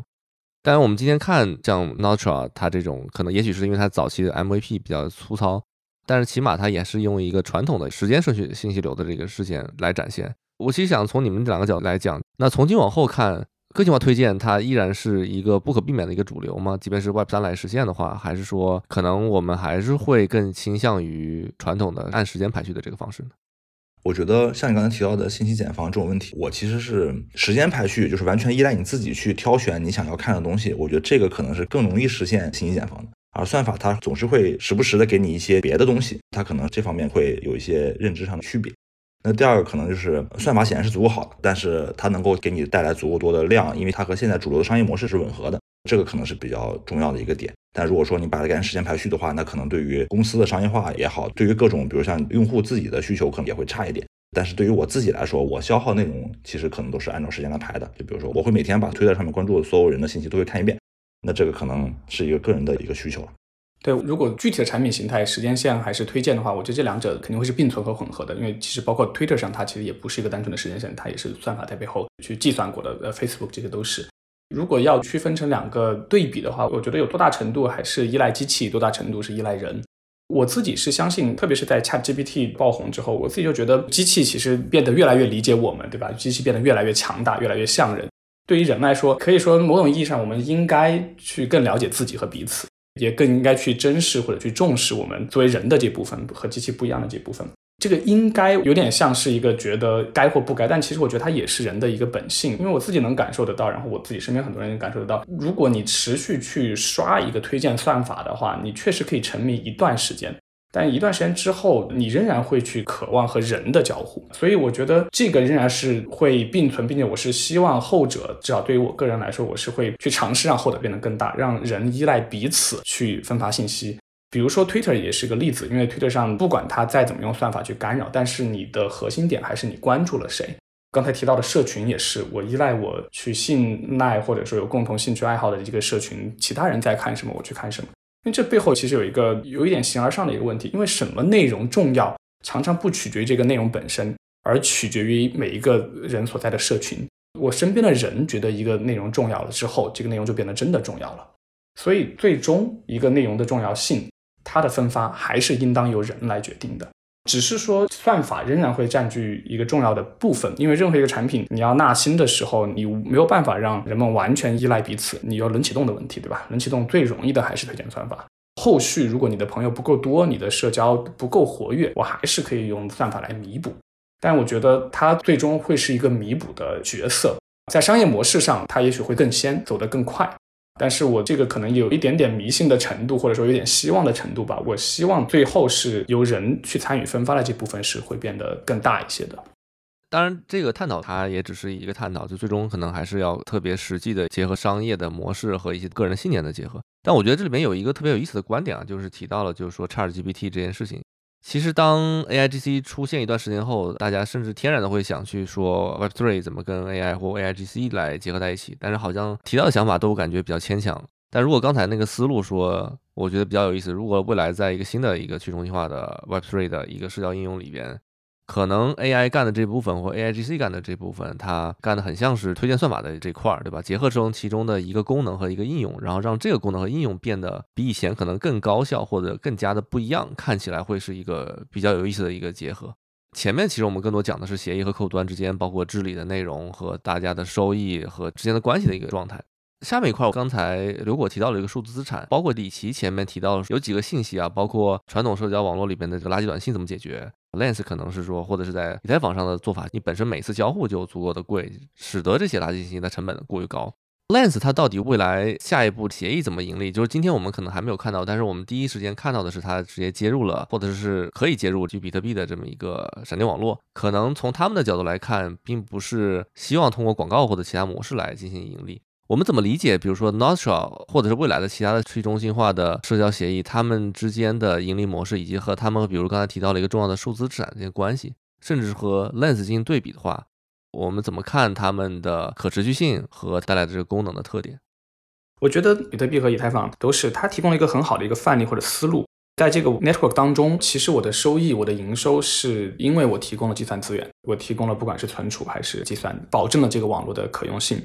当然，我们今天看像 Notra 它这种可能也许是因为它早期的 MVP 比较粗糙，但是起码它也是用一个传统的时间顺序信息流的这个事件来展现。我其实想从你们两个角度来讲，那从今往后看。个性化推荐它依然是一个不可避免的一个主流吗？即便是 Web 三来实现的话，还是说可能我们还是会更倾向于传统的按时间排序的这个方式呢？我觉得像你刚才提到的信息茧房这种问题，我其实是时间排序，就是完全依赖你自己去挑选你想要看的东西。我觉得这个可能是更容易实现信息茧房的，而算法它总是会时不时的给你一些别的东西，它可能这方面会有一些认知上的区别。那第二个可能就是算法显然是足够好的，但是它能够给你带来足够多的量，因为它和现在主流的商业模式是吻合的，这个可能是比较重要的一个点。但如果说你把它改成时间排序的话，那可能对于公司的商业化也好，对于各种比如像用户自己的需求可能也会差一点。但是对于我自己来说，我消耗内容其实可能都是按照时间来排的。就比如说我会每天把推特上面关注的所有人的信息都会看一遍，那这个可能是一个个人的一个需求了。对，如果具体的产品形态、时间线还是推荐的话，我觉得这两者肯定会是并存和混合的。因为其实包括 Twitter 上，它其实也不是一个单纯的时间线，它也是算法在背后去计算过的。呃，Facebook 这些都是。如果要区分成两个对比的话，我觉得有多大程度还是依赖机器，多大程度是依赖人。我自己是相信，特别是在 ChatGPT 爆红之后，我自己就觉得机器其实变得越来越理解我们，对吧？机器变得越来越强大，越来越像人。对于人来说，可以说某种意义上，我们应该去更了解自己和彼此，也更应该去珍视或者去重视我们作为人的这部分和机器不一样的这部分。这个应该有点像是一个觉得该或不该，但其实我觉得它也是人的一个本性，因为我自己能感受得到，然后我自己身边很多人也感受得到。如果你持续去刷一个推荐算法的话，你确实可以沉迷一段时间，但一段时间之后，你仍然会去渴望和人的交互。所以我觉得这个仍然是会并存，并且我是希望后者，至少对于我个人来说，我是会去尝试让后者变得更大，让人依赖彼此去分发信息。比如说，Twitter 也是个例子，因为 Twitter 上不管它再怎么用算法去干扰，但是你的核心点还是你关注了谁。刚才提到的社群也是，我依赖我去信赖或者说有共同兴趣爱好的一个社群，其他人在看什么，我去看什么。因为这背后其实有一个有一点形而上的一个问题，因为什么内容重要，常常不取决于这个内容本身，而取决于每一个人所在的社群。我身边的人觉得一个内容重要了之后，这个内容就变得真的重要了。所以最终一个内容的重要性。它的分发还是应当由人来决定的，只是说算法仍然会占据一个重要的部分，因为任何一个产品你要纳新的时候，你没有办法让人们完全依赖彼此，你有冷启动的问题，对吧？冷启动最容易的还是推荐算法，后续如果你的朋友不够多，你的社交不够活跃，我还是可以用算法来弥补，但我觉得它最终会是一个弥补的角色，在商业模式上，它也许会更先走得更快。但是我这个可能有一点点迷信的程度，或者说有点希望的程度吧。我希望最后是由人去参与分发的这部分是会变得更大一些的。当然，这个探讨它也只是一个探讨，就最终可能还是要特别实际的结合商业的模式和一些个人信念的结合。但我觉得这里面有一个特别有意思的观点啊，就是提到了就是说 ChatGPT 这件事情。其实，当 A I G C 出现一段时间后，大家甚至天然的会想去说 Web Three 怎么跟 A I 或 A I G C 来结合在一起。但是，好像提到的想法都感觉比较牵强。但如果刚才那个思路说，我觉得比较有意思。如果未来在一个新的一个去中心化的 Web Three 的一个社交应用里边，可能 AI 干的这部分或 AIGC 干的这部分，它干的很像是推荐算法的这块儿，对吧？结合成其中的一个功能和一个应用，然后让这个功能和应用变得比以前可能更高效或者更加的不一样，看起来会是一个比较有意思的一个结合。前面其实我们更多讲的是协议和客户端之间，包括治理的内容和大家的收益和之间的关系的一个状态。下面一块，我刚才刘果提到了一个数字资产，包括李琦前面提到有几个信息啊，包括传统社交网络里边的这个垃圾短信怎么解决。Lens 可能是说，或者是在以太坊上的做法，你本身每次交互就足够的贵，使得这些垃圾信息的成本过于高。Lens 它到底未来下一步协议怎么盈利？就是今天我们可能还没有看到，但是我们第一时间看到的是它直接接入了，或者是可以接入就比特币的这么一个闪电网络。可能从他们的角度来看，并不是希望通过广告或者其他模式来进行盈利。我们怎么理解？比如说 Nostra 或者是未来的其他的去中心化的社交协议，他们之间的盈利模式，以及和他们，比如刚才提到了一个重要的数字资产这些关系，甚至和 Lens 进行对比的话，我们怎么看他们的可持续性和带来的这个功能的特点？我觉得比特币和以太坊都是它提供了一个很好的一个范例或者思路，在这个 network 当中，其实我的收益、我的营收是因为我提供了计算资源，我提供了不管是存储还是计算，保证了这个网络的可用性。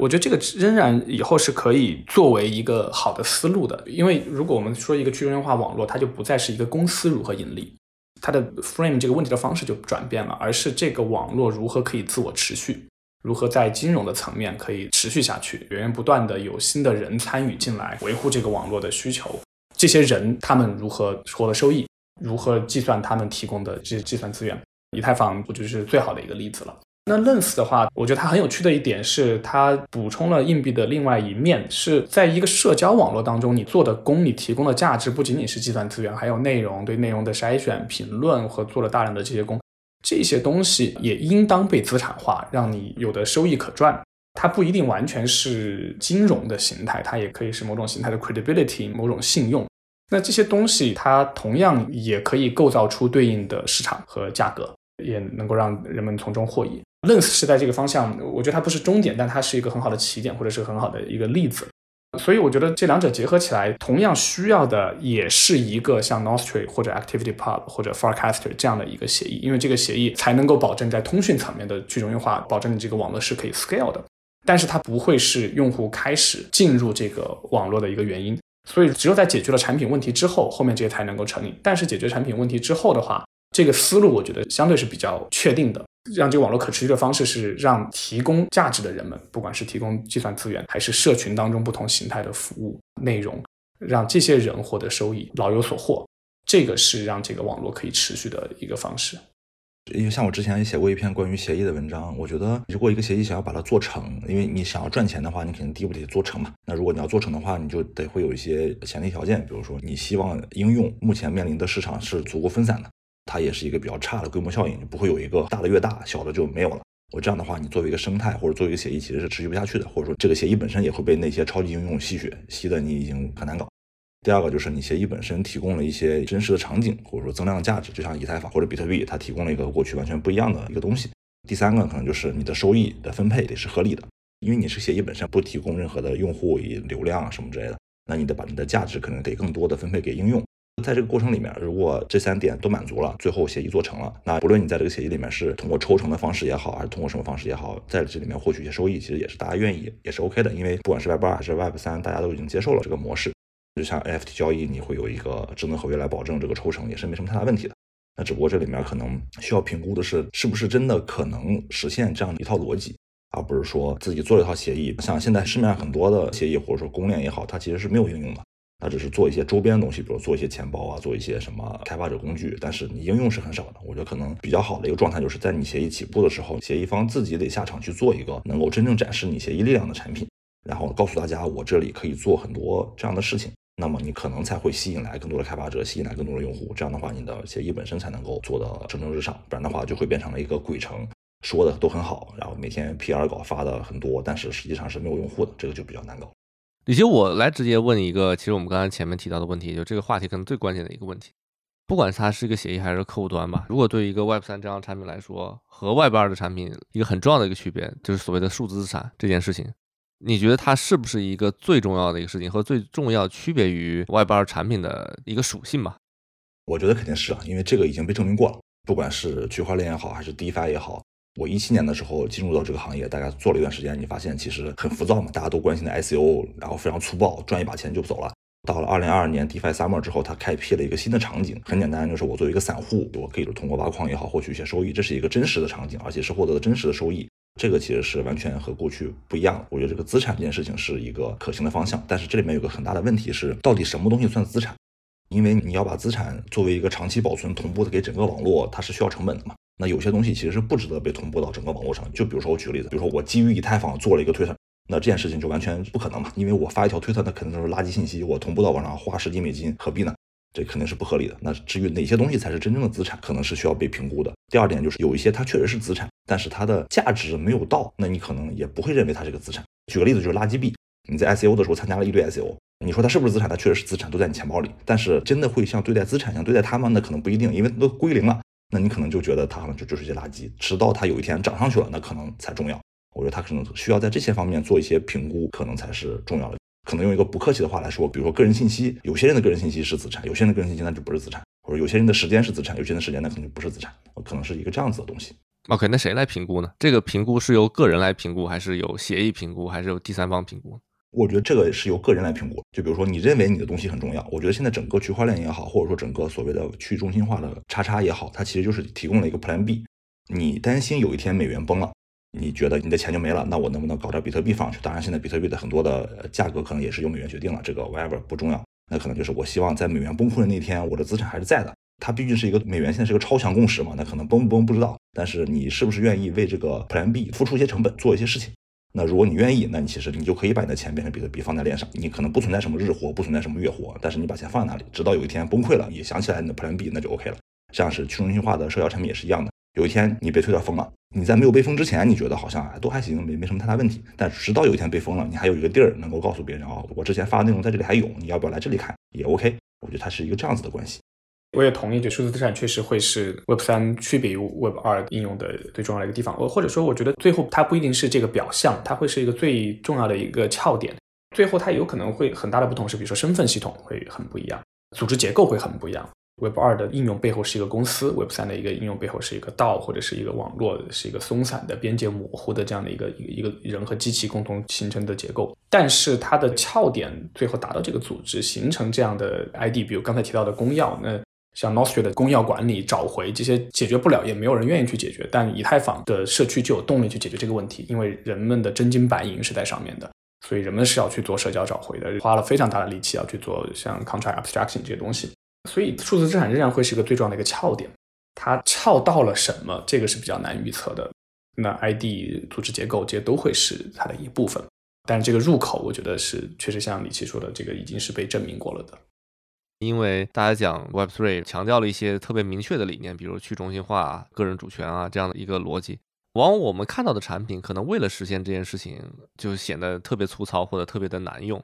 我觉得这个仍然以后是可以作为一个好的思路的，因为如果我们说一个去中心化网络，它就不再是一个公司如何盈利，它的 frame 这个问题的方式就转变了，而是这个网络如何可以自我持续，如何在金融的层面可以持续下去，源源不断的有新的人参与进来维护这个网络的需求，这些人他们如何获得收益，如何计算他们提供的这些计算资源，以太坊不就是最好的一个例子了。那 Lens 的话，我觉得它很有趣的一点是，它补充了硬币的另外一面，是在一个社交网络当中，你做的功，你提供的价值不仅仅是计算资源，还有内容对内容的筛选、评论和做了大量的这些功，这些东西也应当被资产化，让你有的收益可赚。它不一定完全是金融的形态，它也可以是某种形态的 credibility，某种信用。那这些东西，它同样也可以构造出对应的市场和价格，也能够让人们从中获益。Lens 是在这个方向，我觉得它不是终点，但它是一个很好的起点，或者是很好的一个例子。所以我觉得这两者结合起来，同样需要的也是一个像 Nostr 或者 ActivityPub 或者 Forecaster 这样的一个协议，因为这个协议才能够保证在通讯层面的去中心化，保证你这个网络是可以 scale 的。但是它不会是用户开始进入这个网络的一个原因。所以只有在解决了产品问题之后，后面这些才能够成立。但是解决产品问题之后的话，这个思路我觉得相对是比较确定的。让这个网络可持续的方式是让提供价值的人们，不管是提供计算资源，还是社群当中不同形态的服务内容，让这些人获得收益，老有所获。这个是让这个网络可以持续的一个方式。因为像我之前也写过一篇关于协议的文章，我觉得如果一个协议想要把它做成，因为你想要赚钱的话，你肯定第一步得做成嘛。那如果你要做成的话，你就得会有一些前提条件，比如说你希望应用目前面临的市场是足够分散的，它也是一个比较差的规模效应，不会有一个大的越大，小的就没有了。我这样的话，你作为一个生态或者作为一个协议，其实是持续不下去的，或者说这个协议本身也会被那些超级应用吸血，吸的你已经很难搞。第二个就是你协议本身提供了一些真实的场景，或者说增量价值，就像以太坊或者比特币，它提供了一个过去完全不一样的一个东西。第三个可能就是你的收益的分配得是合理的，因为你是协议本身不提供任何的用户以流量啊什么之类的，那你得把你的价值可能得更多的分配给应用。在这个过程里面，如果这三点都满足了，最后协议做成了，那不论你在这个协议里面是通过抽成的方式也好，还是通过什么方式也好，在这里面获取一些收益，其实也是大家愿意，也是 OK 的。因为不管是 Web 二还是 Web 三，大家都已经接受了这个模式。就像 NFT 交易，你会有一个智能合约来保证这个抽成，也是没什么太大问题的。那只不过这里面可能需要评估的是，是不是真的可能实现这样的一套逻辑，而不是说自己做了一套协议。像现在市面上很多的协议或者说公链也好，它其实是没有应用的，它只是做一些周边的东西，比如做一些钱包啊，做一些什么开发者工具，但是你应用是很少的。我觉得可能比较好的一个状态，就是在你协议起步的时候，协议方自己得下场去做一个能够真正展示你协议力量的产品，然后告诉大家我这里可以做很多这样的事情。那么你可能才会吸引来更多的开发者，吸引来更多的用户。这样的话，你的协议本身才能够做的蒸蒸日上。不然的话，就会变成了一个鬼城，说的都很好，然后每天 PR 稿发的很多，但是实际上是没有用户的，这个就比较难搞。李杰，我来直接问一个，其实我们刚才前面提到的问题，就这个话题可能最关键的一个问题，不管它是一个协议还是客户端吧，如果对于一个 Web 三这样的产品来说，和 Web 二的产品一个很重要的一个区别，就是所谓的数字资产这件事情。你觉得它是不是一个最重要的一个事情和最重要区别于 Web 二产品的一个属性吧？我觉得肯定是啊，因为这个已经被证明过了。不管是区块链也好，还是 DeFi 也好，我一七年的时候进入到这个行业，大概做了一段时间，你发现其实很浮躁嘛，大家都关心的 ICO，然后非常粗暴，赚一把钱就走了。到了二零二二年 DeFi Summer 之后，它开辟了一个新的场景，很简单，就是我作为一个散户，我可以通过挖矿也好，获取一些收益，这是一个真实的场景，而且是获得了真实的收益。这个其实是完全和过去不一样。我觉得这个资产这件事情是一个可行的方向，但是这里面有个很大的问题是，到底什么东西算资产？因为你要把资产作为一个长期保存、同步的给整个网络，它是需要成本的嘛。那有些东西其实是不值得被同步到整个网络上。就比如说我举个例子，比如说我基于以太坊做了一个推特，那这件事情就完全不可能嘛，因为我发一条推特，那肯定都是垃圾信息，我同步到网上花十几美金，何必呢？这肯定是不合理的。那至于哪些东西才是真正的资产，可能是需要被评估的。第二点就是有一些它确实是资产，但是它的价值没有到，那你可能也不会认为它是个资产。举个例子，就是垃圾币，你在 ICO 的时候参加了一堆 ICO，你说它是不是资产？它确实是资产，都在你钱包里。但是真的会像对待资产一样对待它吗？那可能不一定，因为都归零了。那你可能就觉得它好像就就是些垃圾，直到它有一天涨上去了，那可能才重要。我觉得它可能需要在这些方面做一些评估，可能才是重要的。可能用一个不客气的话来说，比如说个人信息，有些人的个人信息是资产，有些人的个人信息那就不是资产，或者有些人的时间是资产，有些人的时间那可能就不是资产，可能是一个这样子的东西。OK，那谁来评估呢？这个评估是由个人来评估，还是有协议评估，还是有第三方评估？我觉得这个是由个人来评估。就比如说你认为你的东西很重要，我觉得现在整个区块链也好，或者说整个所谓的去中心化的叉叉也好，它其实就是提供了一个 Plan B。你担心有一天美元崩了。你觉得你的钱就没了，那我能不能搞点比特币放上去？当然，现在比特币的很多的价格可能也是由美元决定了，这个 whatever 不重要。那可能就是我希望在美元崩溃的那天，我的资产还是在的。它毕竟是一个美元，现在是个超强共识嘛，那可能崩不崩不知道。但是你是不是愿意为这个 Plan B 付出一些成本，做一些事情？那如果你愿意，那你其实你就可以把你的钱变成比特币放在链上，你可能不存在什么日活，不存在什么月活，但是你把钱放在那里，直到有一天崩溃了，也想起来你的 Plan B，那就 OK 了。像是去中心化的社交产品也是一样的。有一天你被推特封了，你在没有被封之前，你觉得好像都还行，没没什么太大问题。但直到有一天被封了，你还有一个地儿能够告诉别人哦，我之前发的内容在这里还有，你要不要来这里看也 OK。我觉得它是一个这样子的关系。我也同意，就数字资产确实会是 Web 三区别于 Web 二应用的最重要的一个地方。我或者说，我觉得最后它不一定是这个表象，它会是一个最重要的一个窍点。最后它有可能会很大的不同是，比如说身份系统会很不一样，组织结构会很不一样。Web 二的应用背后是一个公司，Web 三的一个应用背后是一个道或者是一个网络，是一个松散的、边界模糊的这样的一个一个人和机器共同形成的结构。但是它的翘点最后达到这个组织形成这样的 ID，比如刚才提到的公钥，那像 North Street 的公钥管理、找回这些解决不了，也没有人愿意去解决。但以太坊的社区就有动力去解决这个问题，因为人们的真金白银是在上面的，所以人们是要去做社交找回的，花了非常大的力气要去做像 Contract Abstraction 这些东西。所以数字资产仍然会是一个最重要的一个撬点，它撬到了什么，这个是比较难预测的。那 ID 组织结构这些都会是它的一部分，但是这个入口，我觉得是确实像李琦说的，这个已经是被证明过了的。因为大家讲 Web3 强调了一些特别明确的理念，比如去中心化、个人主权啊这样的一个逻辑，往往我们看到的产品可能为了实现这件事情，就显得特别粗糙或者特别的难用。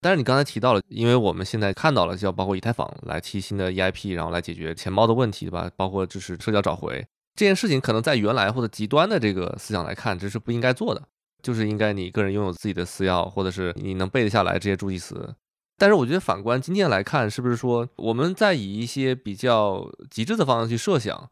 但是你刚才提到了，因为我们现在看到了，就要包括以太坊来提新的 EIP，然后来解决钱包的问题，对吧？包括支持社交找回这件事情，可能在原来或者极端的这个思想来看，这是不应该做的，就是应该你个人拥有自己的私钥，或者是你能背得下来这些助记词。但是我觉得反观今天来看，是不是说我们在以一些比较极致的方向去设想？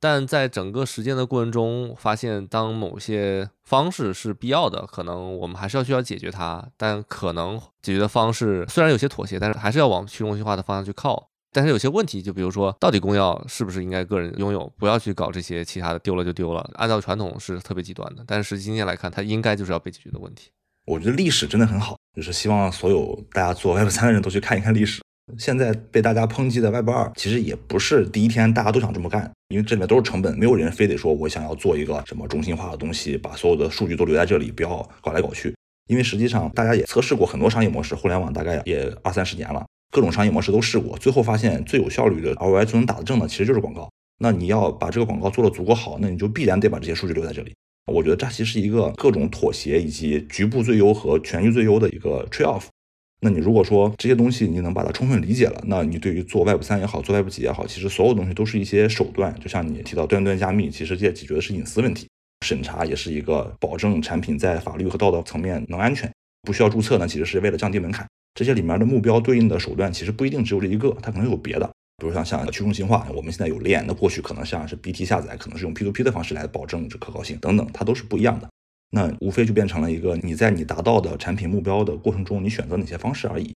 但在整个实践的过程中，发现当某些方式是必要的，可能我们还是要需要解决它。但可能解决的方式虽然有些妥协，但是还是要往去中心化的方向去靠。但是有些问题，就比如说，到底公钥是不是应该个人拥有？不要去搞这些其他的，丢了就丢了。按照传统是特别极端的，但是实际今天来看，它应该就是要被解决的问题。我觉得历史真的很好，就是希望所有大家做 Web 三的人都去看一看历史。现在被大家抨击的 Web 二，其实也不是第一天大家都想这么干，因为这里面都是成本，没有人非得说我想要做一个什么中心化的东西，把所有的数据都留在这里，不要搞来搞去。因为实际上大家也测试过很多商业模式，互联网大概也二三十年了，各种商业模式都试过，最后发现最有效率的 ROI 最能打得正的其实就是广告。那你要把这个广告做得足够好，那你就必然得把这些数据留在这里。我觉得这其实是一个各种妥协以及局部最优和全局最优的一个 trade off。那你如果说这些东西你能把它充分理解了，那你对于做 Web 三也好，做 Web 几也好，其实所有东西都是一些手段。就像你提到端端加密，其实这解决的是隐私问题，审查也是一个保证产品在法律和道德层面能安全，不需要注册呢，其实是为了降低门槛。这些里面的目标对应的手段其实不一定只有这一个，它可能有别的，比如像像去中心化，我们现在有链，那过去可能像是 BT 下载，可能是用 P2P 的方式来保证这可靠性等等，它都是不一样的。那无非就变成了一个你在你达到的产品目标的过程中，你选择哪些方式而已。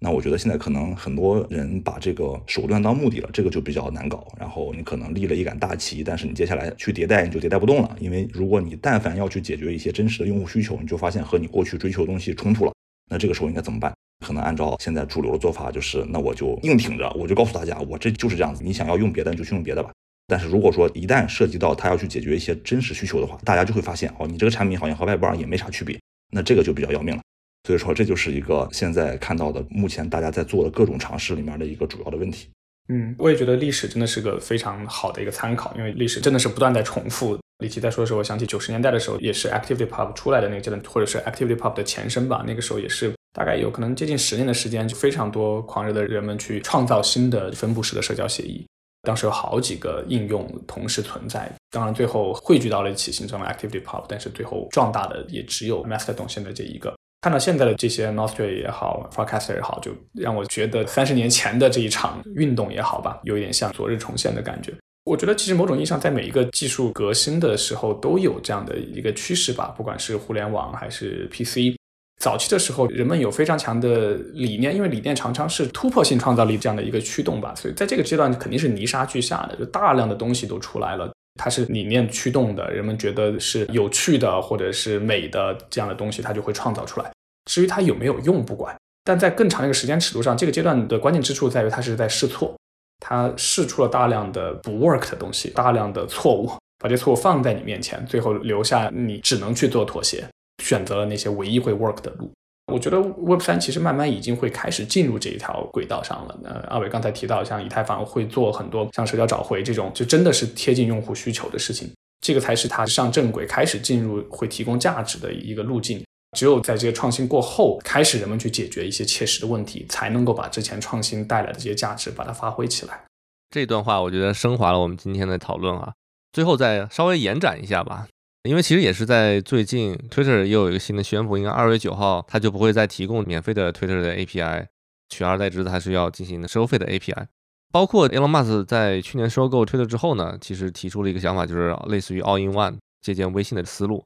那我觉得现在可能很多人把这个手段当目的了，这个就比较难搞。然后你可能立了一杆大旗，但是你接下来去迭代，你就迭代不动了。因为如果你但凡要去解决一些真实的用户需求，你就发现和你过去追求的东西冲突了。那这个时候应该怎么办？可能按照现在主流的做法，就是那我就硬挺着，我就告诉大家，我这就是这样子。你想要用别的，你就去用别的吧。但是如果说一旦涉及到他要去解决一些真实需求的话，大家就会发现，哦，你这个产品好像和外包也没啥区别。那这个就比较要命了。所以说，这就是一个现在看到的，目前大家在做的各种尝试里面的一个主要的问题。嗯，我也觉得历史真的是个非常好的一个参考，因为历史真的是不断在重复。李琦在说的时候，我想起九十年代的时候，也是 ActivePub 出来的那个阶段，或者是 ActivePub 的前身吧。那个时候也是大概有可能接近十年的时间，就非常多狂热的人们去创造新的分布式的社交协议。当时有好几个应用同时存在，当然最后汇聚到了一起，形成了 ActivePub，但是最后壮大的也只有 Mastodon 现在这一个。看到现在的这些 Nostr 也好，Farcaster 也好，就让我觉得三十年前的这一场运动也好吧，有一点像昨日重现的感觉。我觉得其实某种意义上，在每一个技术革新的时候，都有这样的一个趋势吧。不管是互联网还是 PC，早期的时候，人们有非常强的理念，因为理念常常是突破性创造力这样的一个驱动吧。所以在这个阶段，肯定是泥沙俱下的，就大量的东西都出来了。它是理念驱动的，人们觉得是有趣的或者是美的这样的东西，它就会创造出来。至于它有没有用，不管。但在更长的一个时间尺度上，这个阶段的关键之处在于它是在试错，他试出了大量的不 work 的东西，大量的错误，把这错误放在你面前，最后留下你只能去做妥协，选择了那些唯一会 work 的路。我觉得 Web 三其实慢慢已经会开始进入这一条轨道上了。呃，阿伟刚才提到，像以太坊会做很多像社交找回这种，就真的是贴近用户需求的事情，这个才是它上正轨、开始进入会提供价值的一个路径。只有在这些创新过后，开始人们去解决一些切实的问题，才能够把之前创新带来的这些价值把它发挥起来。这段话我觉得升华了我们今天的讨论啊。最后再稍微延展一下吧，因为其实也是在最近，Twitter 又有一个新的宣布，应该二月九号它就不会再提供免费的 Twitter 的 API，取而代之的它是要进行收费的 API。包括 Elon Musk 在去年收购 Twitter 之后呢，其实提出了一个想法，就是类似于 All in One 借鉴微信的思路。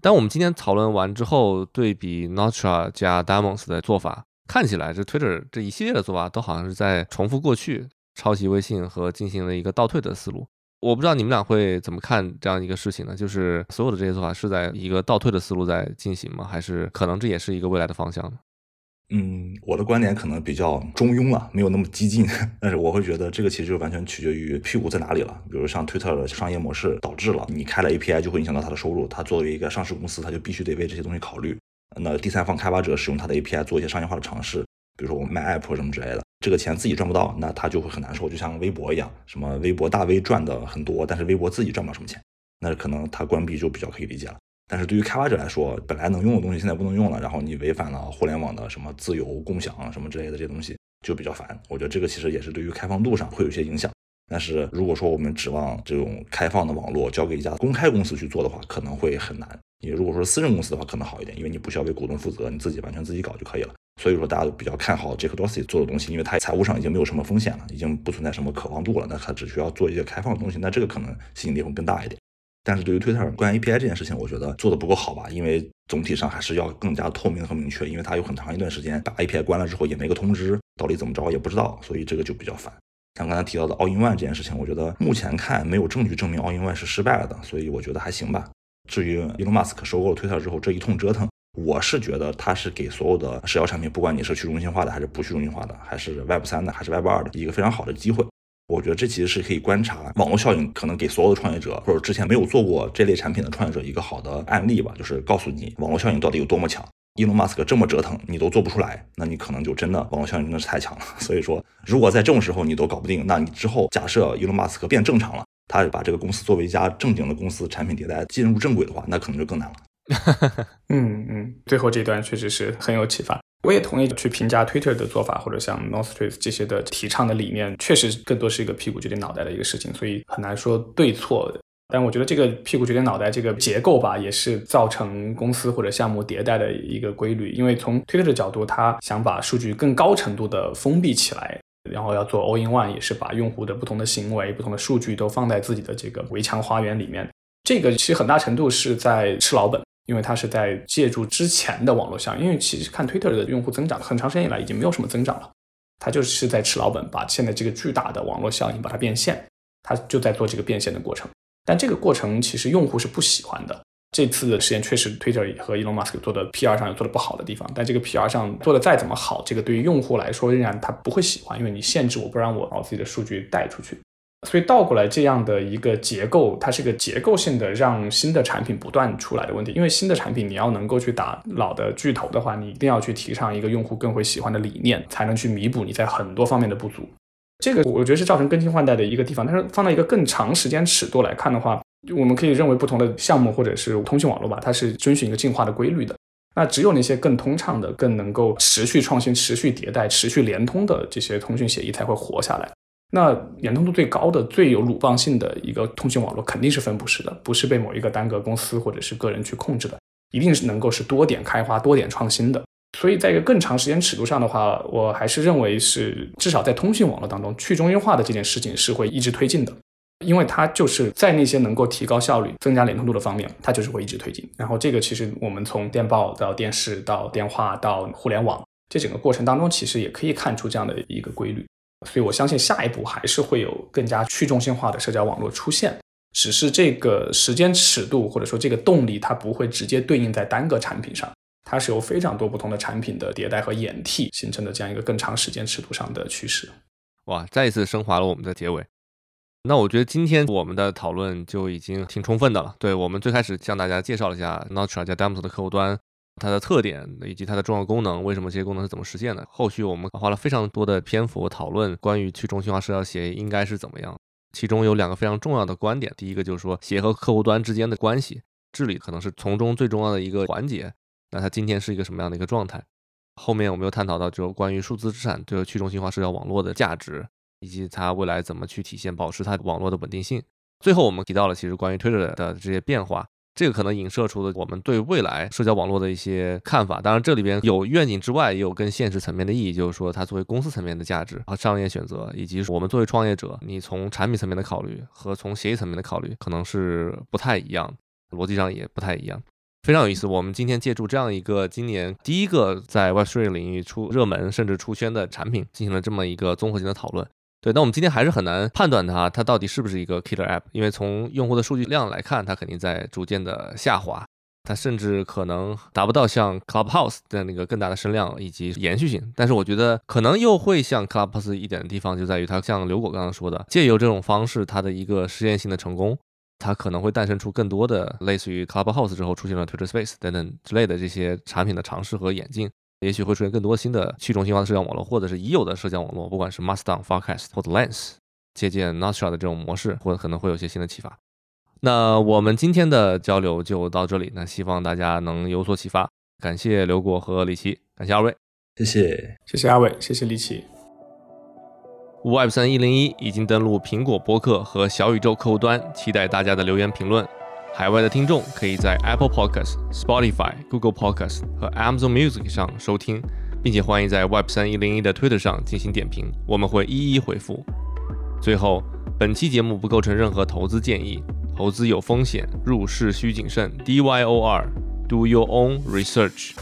但我们今天讨论完之后，对比 Notra 加 Diamonds 的做法，看起来这 Twitter 这一系列的做法都好像是在重复过去，抄袭微信和进行了一个倒退的思路。我不知道你们俩会怎么看这样一个事情呢？就是所有的这些做法是在一个倒退的思路在进行吗？还是可能这也是一个未来的方向呢？嗯，我的观点可能比较中庸了，没有那么激进。但是我会觉得这个其实就完全取决于屁股在哪里了。比如像推特的商业模式导致了你开了 API 就会影响到它的收入，它作为一个上市公司，它就必须得为这些东西考虑。那第三方开发者使用它的 API 做一些商业化的尝试，比如说我们卖 App 什么之类的，这个钱自己赚不到，那他就会很难受。就像微博一样，什么微博大 V 赚的很多，但是微博自己赚不到什么钱，那可能它关闭就比较可以理解了。但是对于开发者来说，本来能用的东西现在不能用了，然后你违反了互联网的什么自由共享啊什么之类的这些东西，就比较烦。我觉得这个其实也是对于开放度上会有些影响。但是如果说我们指望这种开放的网络交给一家公开公司去做的话，可能会很难。你如果说私人公司的话，可能好一点，因为你不需要为股东负责，你自己完全自己搞就可以了。所以说大家都比较看好 Jack Dorsey 做的东西，因为他财务上已经没有什么风险了，已经不存在什么可望度了。那他只需要做一些开放的东西，那这个可能吸引力会更大一点。但是对于 Twitter 关于 API 这件事情，我觉得做的不够好吧？因为总体上还是要更加透明和明确，因为它有很长一段时间把 API 关了之后也没个通知，到底怎么着也不知道，所以这个就比较烦。像刚才提到的 All in One 这件事情，我觉得目前看没有证据证明 All in One 是失败了的，所以我觉得还行吧。至于 Elon Musk 收购了 Twitter 之后这一通折腾，我是觉得他是给所有的社交产品，不管你是去中心化的还是不去中心化的，还是 Web 三的还是 Web 二的，一个非常好的机会。我觉得这其实是可以观察网络效应，可能给所有的创业者或者之前没有做过这类产品的创业者一个好的案例吧，就是告诉你网络效应到底有多么强。伊隆马斯克这么折腾，你都做不出来，那你可能就真的网络效应真的是太强了。所以说，如果在这种时候你都搞不定，那你之后假设伊隆马斯克变正常了，他把这个公司作为一家正经的公司，产品迭代进入正轨的话，那可能就更难了。哈 哈嗯嗯，最后这段确实是很有启发。我也同意去评价 Twitter 的做法，或者像 North Street 这些的提倡的理念，确实更多是一个屁股决定脑袋的一个事情，所以很难说对错。但我觉得这个屁股决定脑袋这个结构吧，也是造成公司或者项目迭代的一个规律。因为从 Twitter 的角度，他想把数据更高程度的封闭起来，然后要做 All in One，也是把用户的不同的行为、不同的数据都放在自己的这个围墙花园里面。这个其实很大程度是在吃老本。因为它是在借助之前的网络效应，因为其实看 Twitter 的用户增长，很长时间以来已经没有什么增长了，它就是在吃老本，把现在这个巨大的网络效应把它变现，它就在做这个变现的过程。但这个过程其实用户是不喜欢的。这次的实验确实 Twitter 和 Elon Musk 做的 PR 上有做的不好的地方，但这个 PR 上做的再怎么好，这个对于用户来说仍然他不会喜欢，因为你限制我不让我把我自己的数据带出去。所以倒过来，这样的一个结构，它是个结构性的让新的产品不断出来的问题。因为新的产品你要能够去打老的巨头的话，你一定要去提倡一个用户更会喜欢的理念，才能去弥补你在很多方面的不足。这个我觉得是造成更新换代的一个地方。但是放到一个更长时间尺度来看的话，我们可以认为不同的项目或者是通讯网络吧，它是遵循一个进化的规律的。那只有那些更通畅的、更能够持续创新、持续迭代、持续联通的这些通讯协议才会活下来。那联通度最高的、最有鲁棒性的一个通讯网络，肯定是分布式的，不是被某一个单个公司或者是个人去控制的，一定是能够是多点开花、多点创新的。所以，在一个更长时间尺度上的话，我还是认为是至少在通讯网络当中，去中心化的这件事情是会一直推进的，因为它就是在那些能够提高效率、增加联通度的方面，它就是会一直推进。然后，这个其实我们从电报到电视到电话到互联网这整个过程当中，其实也可以看出这样的一个规律。所以，我相信下一步还是会有更加去中心化的社交网络出现，只是这个时间尺度或者说这个动力，它不会直接对应在单个产品上，它是由非常多不同的产品的迭代和演替形成的这样一个更长时间尺度上的趋势。哇，再一次升华了我们的结尾。那我觉得今天我们的讨论就已经挺充分的了。对我们最开始向大家介绍了一下 Notra 加 Damos 的客户端。它的特点以及它的重要功能，为什么这些功能是怎么实现的？后续我们花了非常多的篇幅讨论关于去中心化社交协议应该是怎么样。其中有两个非常重要的观点，第一个就是说协和客户端之间的关系治理可能是从中最重要的一个环节。那它今天是一个什么样的一个状态？后面我们又探讨到就关于数字资产对去中心化社交网络的价值，以及它未来怎么去体现保持它网络的稳定性。最后我们提到了其实关于 Twitter 的这些变化。这个可能影射出了我们对未来社交网络的一些看法。当然，这里边有愿景之外，也有跟现实层面的意义，就是说它作为公司层面的价值和商业选择，以及我们作为创业者，你从产品层面的考虑和从协议层面的考虑，可能是不太一样，逻辑上也不太一样。非常有意思。我们今天借助这样一个今年第一个在 Web3 领域出热门甚至出圈的产品，进行了这么一个综合性的讨论。对，那我们今天还是很难判断它，它到底是不是一个 killer app，因为从用户的数据量来看，它肯定在逐渐的下滑，它甚至可能达不到像 Clubhouse 的那个更大的声量以及延续性。但是我觉得可能又会像 Clubhouse 一点的地方，就在于它像刘果刚刚说的，借由这种方式，它的一个实验性的成功，它可能会诞生出更多的类似于 Clubhouse 之后出现了 Twitter Space 等等之类的这些产品的尝试和演进。也许会出现更多新的去中心化的社交网络，或者是已有的社交网络，不管是 Mastodon、f o r c a s t 或者 Lens，借鉴 Nostra 的这种模式，或者可能会有些新的启发。那我们今天的交流就到这里，那希望大家能有所启发。感谢刘果和李琦，感谢二位，谢谢，谢谢二位，谢谢李琦。Web 三一零一已经登录苹果播客和小宇宙客户端，期待大家的留言评论。海外的听众可以在 Apple Podcast、Spotify、Google Podcast 和 Amazon Music 上收听，并且欢迎在 Web 三一零一的 Twitter 上进行点评，我们会一一回复。最后，本期节目不构成任何投资建议，投资有风险，入市需谨慎。D Y O R，Do your own research。